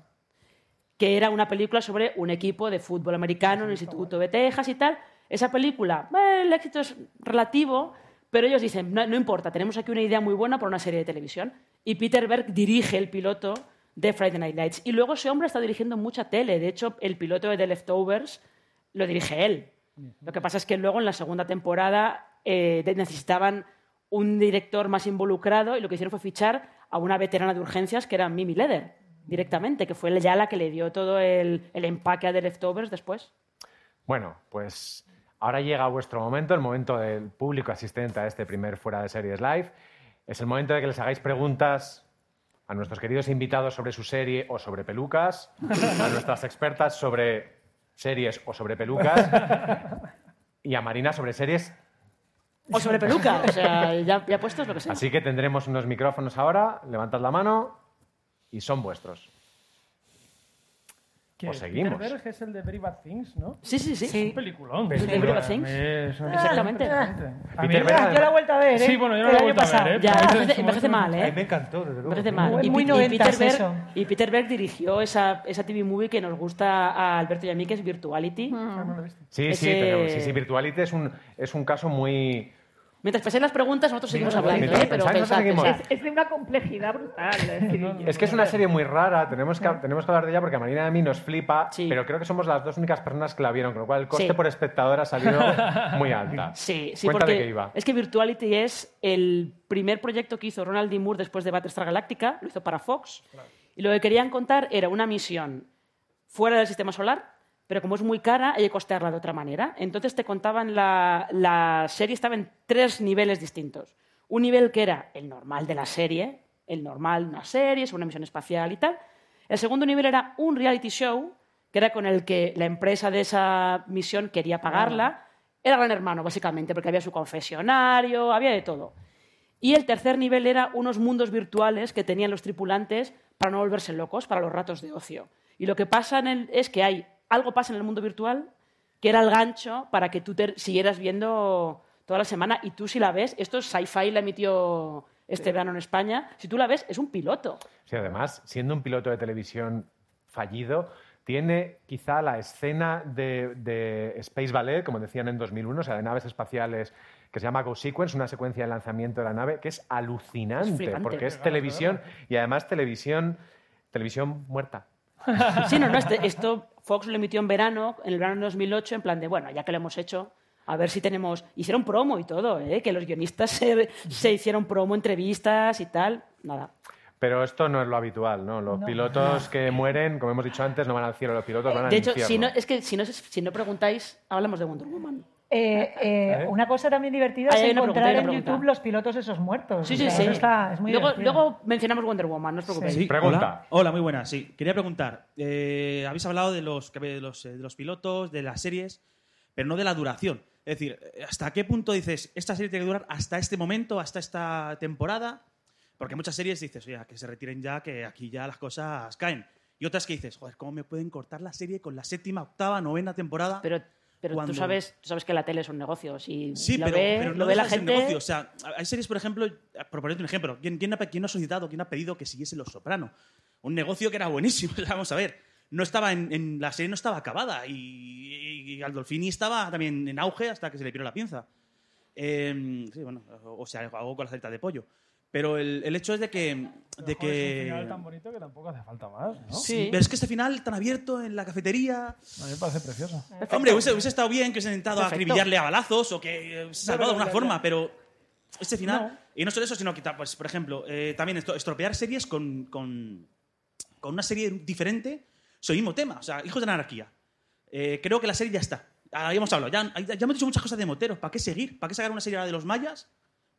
que era una película sobre un equipo de fútbol americano en el Instituto de Texas y tal. Esa película, eh, el éxito es relativo, pero ellos dicen, no, no importa, tenemos aquí una idea muy buena para una serie de televisión. Y Peter Berg dirige el piloto de Friday Night Lights. Y luego ese hombre está dirigiendo mucha tele. De hecho, el piloto de The Leftovers lo dirige él. Lo que pasa es que luego en la segunda temporada eh, necesitaban un director más involucrado y lo que hicieron fue fichar a una veterana de urgencias que era Mimi Leder, directamente, que fue ya la que le dio todo el, el empaque a The Leftovers después. Bueno, pues ahora llega vuestro momento, el momento del público asistente a este primer Fuera de Series Live. Es el momento de que les hagáis preguntas a nuestros queridos invitados sobre su serie o sobre pelucas, a nuestras expertas sobre series o sobre pelucas y a Marina sobre series. O sobre peluca, o sea, ya, puestos lo que sea. Así que tendremos unos micrófonos ahora, levantad la mano y son vuestros. Que O seguimos. Peter Berg es el de Very Bad Things, ¿no? Sí, sí, sí. Es un peliculón. Sí, Very Bad Things. Una Exactamente. A mí- Peter Berg, Yo la he vuelto a ver, ¿eh? Sí, bueno, yo no El la he vuelto a ver, ¿eh? Ya, envejece, mal, ¿eh? me encantó, desde luego. Envejece mal. Muy- Y, muy Peter Berg, eso. y Peter Berg dirigió esa, esa TV movie que nos gusta a Alberto y a mí, que es Virtuality. Ah. Sí, sí, Ese- pero sí, sí, Virtuality es un, es un caso muy... Mientras pensáis las preguntas, nosotros seguimos hablando, ¿eh? Pero pensad, seguimos. Es, es de una complejidad brutal. es decir, Es que es una serie muy rara, tenemos que, tenemos que hablar de ella porque a Marina y a mí nos flipa, Sí. pero creo que somos las dos únicas personas que la vieron, con lo cual el coste Sí. por espectador ha salido muy alta. Sí, sí, Cuenta porque qué iba. es que Virtuality es el primer proyecto que hizo Ronald D. Moore después de Battlestar Galactica, lo hizo para Fox, y lo que querían contar era una misión fuera del sistema solar, pero como es muy cara, hay que costearla de otra manera. Entonces te contaban, la, la serie estaba en tres niveles distintos. Un nivel que era el normal de la serie, el normal, una serie, sobre una misión espacial y tal. El segundo nivel era un reality show, que era con el que la empresa de esa misión quería pagarla. Era Gran Hermano, básicamente, porque había su confesionario, había de todo. Y el tercer nivel era unos mundos virtuales que tenían los tripulantes para no volverse locos, para los ratos de ocio. Y lo que pasa en el- es que hay algo pasa en el mundo virtual que era el gancho para que tú te siguieras viendo toda la semana y tú si la ves, esto es Sci-Fi la emitió este verano en España, si tú la ves es un piloto. Sí, además, siendo un piloto de televisión fallido, tiene quizá la escena de, de Space Ballet, como decían en 2001, o sea, de naves espaciales, que se llama Go Sequence, una secuencia de lanzamiento de la nave, que es alucinante, Es porque es Claro, televisión y además televisión, televisión muerta. Sí, no, no, este- esto Fox lo emitió en verano, en el verano de 2008, en plan de, bueno, ya que lo hemos hecho, a ver si tenemos... Hicieron promo y todo, ¿eh? que los guionistas se, se hicieron promo, entrevistas y tal. Nada. Pero esto no es lo habitual, ¿no? Los No. pilotos que mueren, como hemos dicho antes, no van al cielo, los pilotos van al De hecho, infierno. si no, es que si no, si no preguntáis, hablamos de Wonder Woman. Eh, eh, Una cosa también divertida Ahí es encontrar pregunta, en pregunta. YouTube los pilotos esos muertos. Sí, O sí, sea, sí. está- es muy luego, luego mencionamos Wonder Woman, no os preocupéis. Sí, Hola. Hola, muy buenas. Sí, quería preguntar. eh, habéis hablado de los, de, los, eh, de los pilotos, de las series, pero no de la duración. Es decir, eh, ¿hasta qué punto dices, esta serie tiene que durar hasta este momento, hasta esta temporada? Porque muchas series dices, oye, que se retiren ya, que aquí ya las cosas caen. Y otras que dices, joder, ¿cómo me pueden cortar la serie con la séptima, octava, novena temporada? Pero, pero cuando- tú, sabes, tú sabes que la tele es un negocio. Si Sí, lo pero, ve, pero lo no ve la gente... negocio. O sea, hay series, por ejemplo, por ponerte un ejemplo, ¿quién, quién, ha, quién ha solicitado, quién ha pedido que siguiese Los Soprano? Un negocio que era buenísimo, vamos a ver. No estaba en, en- la serie no estaba acabada y, y Gandolfini estaba también en auge hasta que se le piró la pinza. Eh, sí, bueno, o, sea, algo con la salita de pollo. Pero el, el hecho es de que... De Joder, es un que final tan bonito que tampoco hace falta más, ¿no? Sí, pero es que este final tan abierto en la cafetería... A mí me parece precioso. Hombre, hubiese, hubiese estado bien que hubiese intentado Perfecto. acribillarle a balazos o que eh, se salvado de alguna forma, pero este final. No. Y no solo eso, sino que, pues, por ejemplo, eh, también estropear series con, con, con una serie diferente sobre el mismo tema. O sea, Hijos de la Anarquía. Eh, creo que la serie ya está. Ah, Ya hemos hablado, ya, ya hemos dicho muchas cosas de moteros. ¿Para qué seguir? ¿Para qué sacar una serie ahora de los mayas?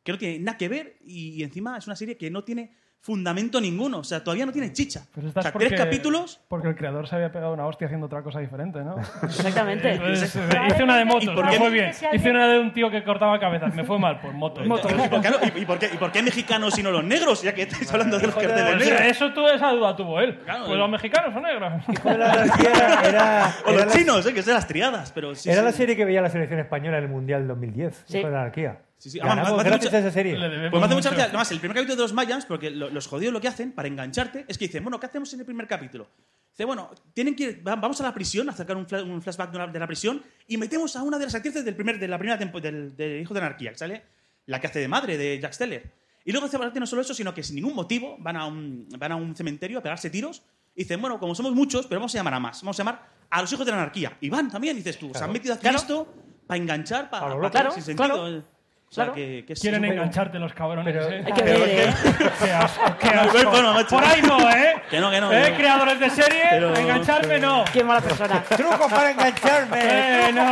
Que no tiene nada que ver y, y encima es una serie que no tiene fundamento ninguno. O sea, todavía no tiene chicha. Pero O sea, porque, tres capítulos Porque el creador se había pegado una hostia haciendo otra cosa diferente, ¿no? Exactamente. Entonces, hice una de motos, ¿Y por me fue bien. Hice una de un tío que cortaba cabezas, me fue mal, pues motos. ¿Y por, qué, y- y por qué, y por qué mexicanos y no los negros? Ya que estáis hablando de los carteles negros. eso tú esa duda tuvo él. Pues los mexicanos son negros. Era, O era los la- chinos, eh, que es de las triadas. Pero sí, era sí. la serie que veía la selección española en el Mundial del 2010, Sí. Hijo de la Anarquía. Sí, sí. Ganamos me hace gracias mucha- a esa serie. Pues me hace mucha gracia. Además, el primer capítulo de los Mayans, porque lo- los jodidos lo que hacen para engancharte es que dicen, bueno, ¿qué hacemos en el primer capítulo? Dice, bueno, tienen que ir- va- vamos a la prisión, a sacar un, fla- un flashback de, una- de la prisión y metemos a una de las actrices del primer, de la primera tempo- del, del Hijo de la Anarquía, que sale la que hace de madre de Jack Steller. Y luego hace aparte no solo eso, sino que sin ningún motivo van a un, van a un cementerio a pegarse tiros y dicen, bueno, como somos muchos, pero vamos a llamar a más. Vamos a llamar a los hijos de la anarquía. Y van también, dices tú. Se han metido aquí esto para enganchar, para, Claro, para claro, sin sentido. claro. O sea, Claro. que, que es- Quieren engancharte los cabrones. Pero- ¿eh? Hay que ver, ¿eh? Qué asco, qué No, bueno. Por ahí no, ¿eh? Que no, que no, ¿Eh? Creadores de serie, Pero- engancharme no. Qué mala persona. Truco para engancharme. Eh, no.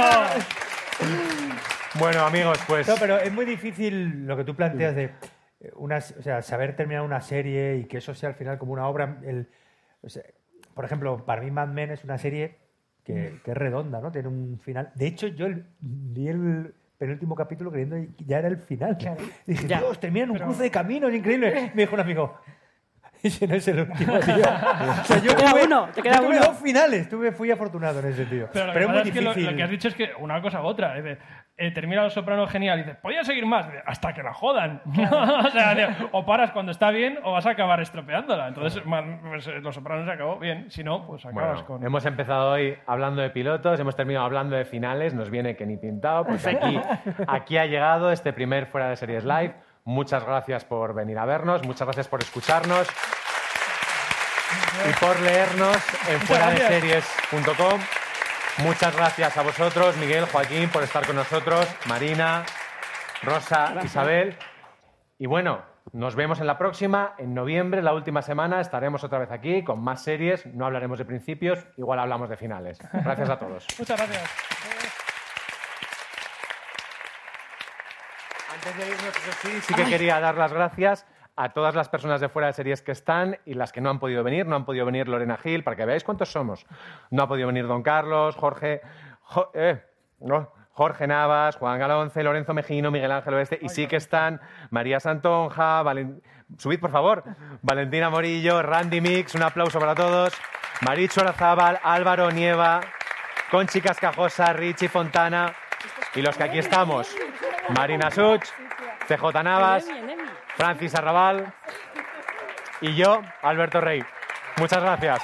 Bueno, amigos, pues... No, pero es muy difícil lo que tú planteas de eh, una, o sea, saber terminar una serie y que eso sea al final como una obra. el- o sea, por ejemplo, para mí Mad Men es una serie que, que es redonda, ¿no? Tiene un final. De hecho, yo el- vi el penúltimo capítulo creyendo que ya era el final. Dije, Ya. Dios, termina en un cruce de caminos, increíble. Me dijo un amigo, ese no es el último, tío. O sea, yo Te queda tuve- uno, te queda yo tuve uno. dos finales, tuve, fui afortunado en ese sentido. Pero, lo Pero, que es muy es que lo, difícil. lo que has dicho es que una cosa u otra. eh, termina Los Sopranos genial y dices, podía seguir más Dice, hasta que la jodan. o sea, o paras cuando está bien o vas a acabar estropeándola. Entonces, man, pues, eh, Los Sopranos se acabó bien. Si no, pues acabas Bueno, con. hemos empezado hoy hablando de pilotos, hemos terminado hablando de finales, nos viene que ni pintado, pues aquí, aquí ha llegado este primer Fuera de Series Live. Muchas gracias por venir a vernos, muchas gracias por escucharnos y por leernos en fuera de series.com. Muchas gracias a vosotros, Miguel, Joaquín, por estar con nosotros, Marina, Rosa, Gracias. Isabel. Y bueno, Nos vemos en la próxima, en noviembre, la última semana, estaremos otra vez aquí con más series, no hablaremos de principios, igual hablamos de finales. Gracias a todos. Muchas gracias. Antes de irnos, eso sí, sí que quería dar las gracias a todas las personas de fuera de series que están y las que no han podido venir. No han podido venir Lorena Gil, para que veáis cuántos somos. No ha podido venir Don Carlos, Jorge, Jo- eh, no, Jorge Navas, Juan Galonce, Lorenzo Mejino, Miguel Ángel Oeste. Y sí que están María Santonja, Valen- subid por favor, Valentina Morillo, Randy Mix, un aplauso para todos. Maricho Arazábal, Álvaro Nieva, Conchi Cascajosa, Richie Fontana y los que aquí estamos. Marina Such, CJ Navas, Francis Arrabal y yo, Alberto Rey. Muchas gracias.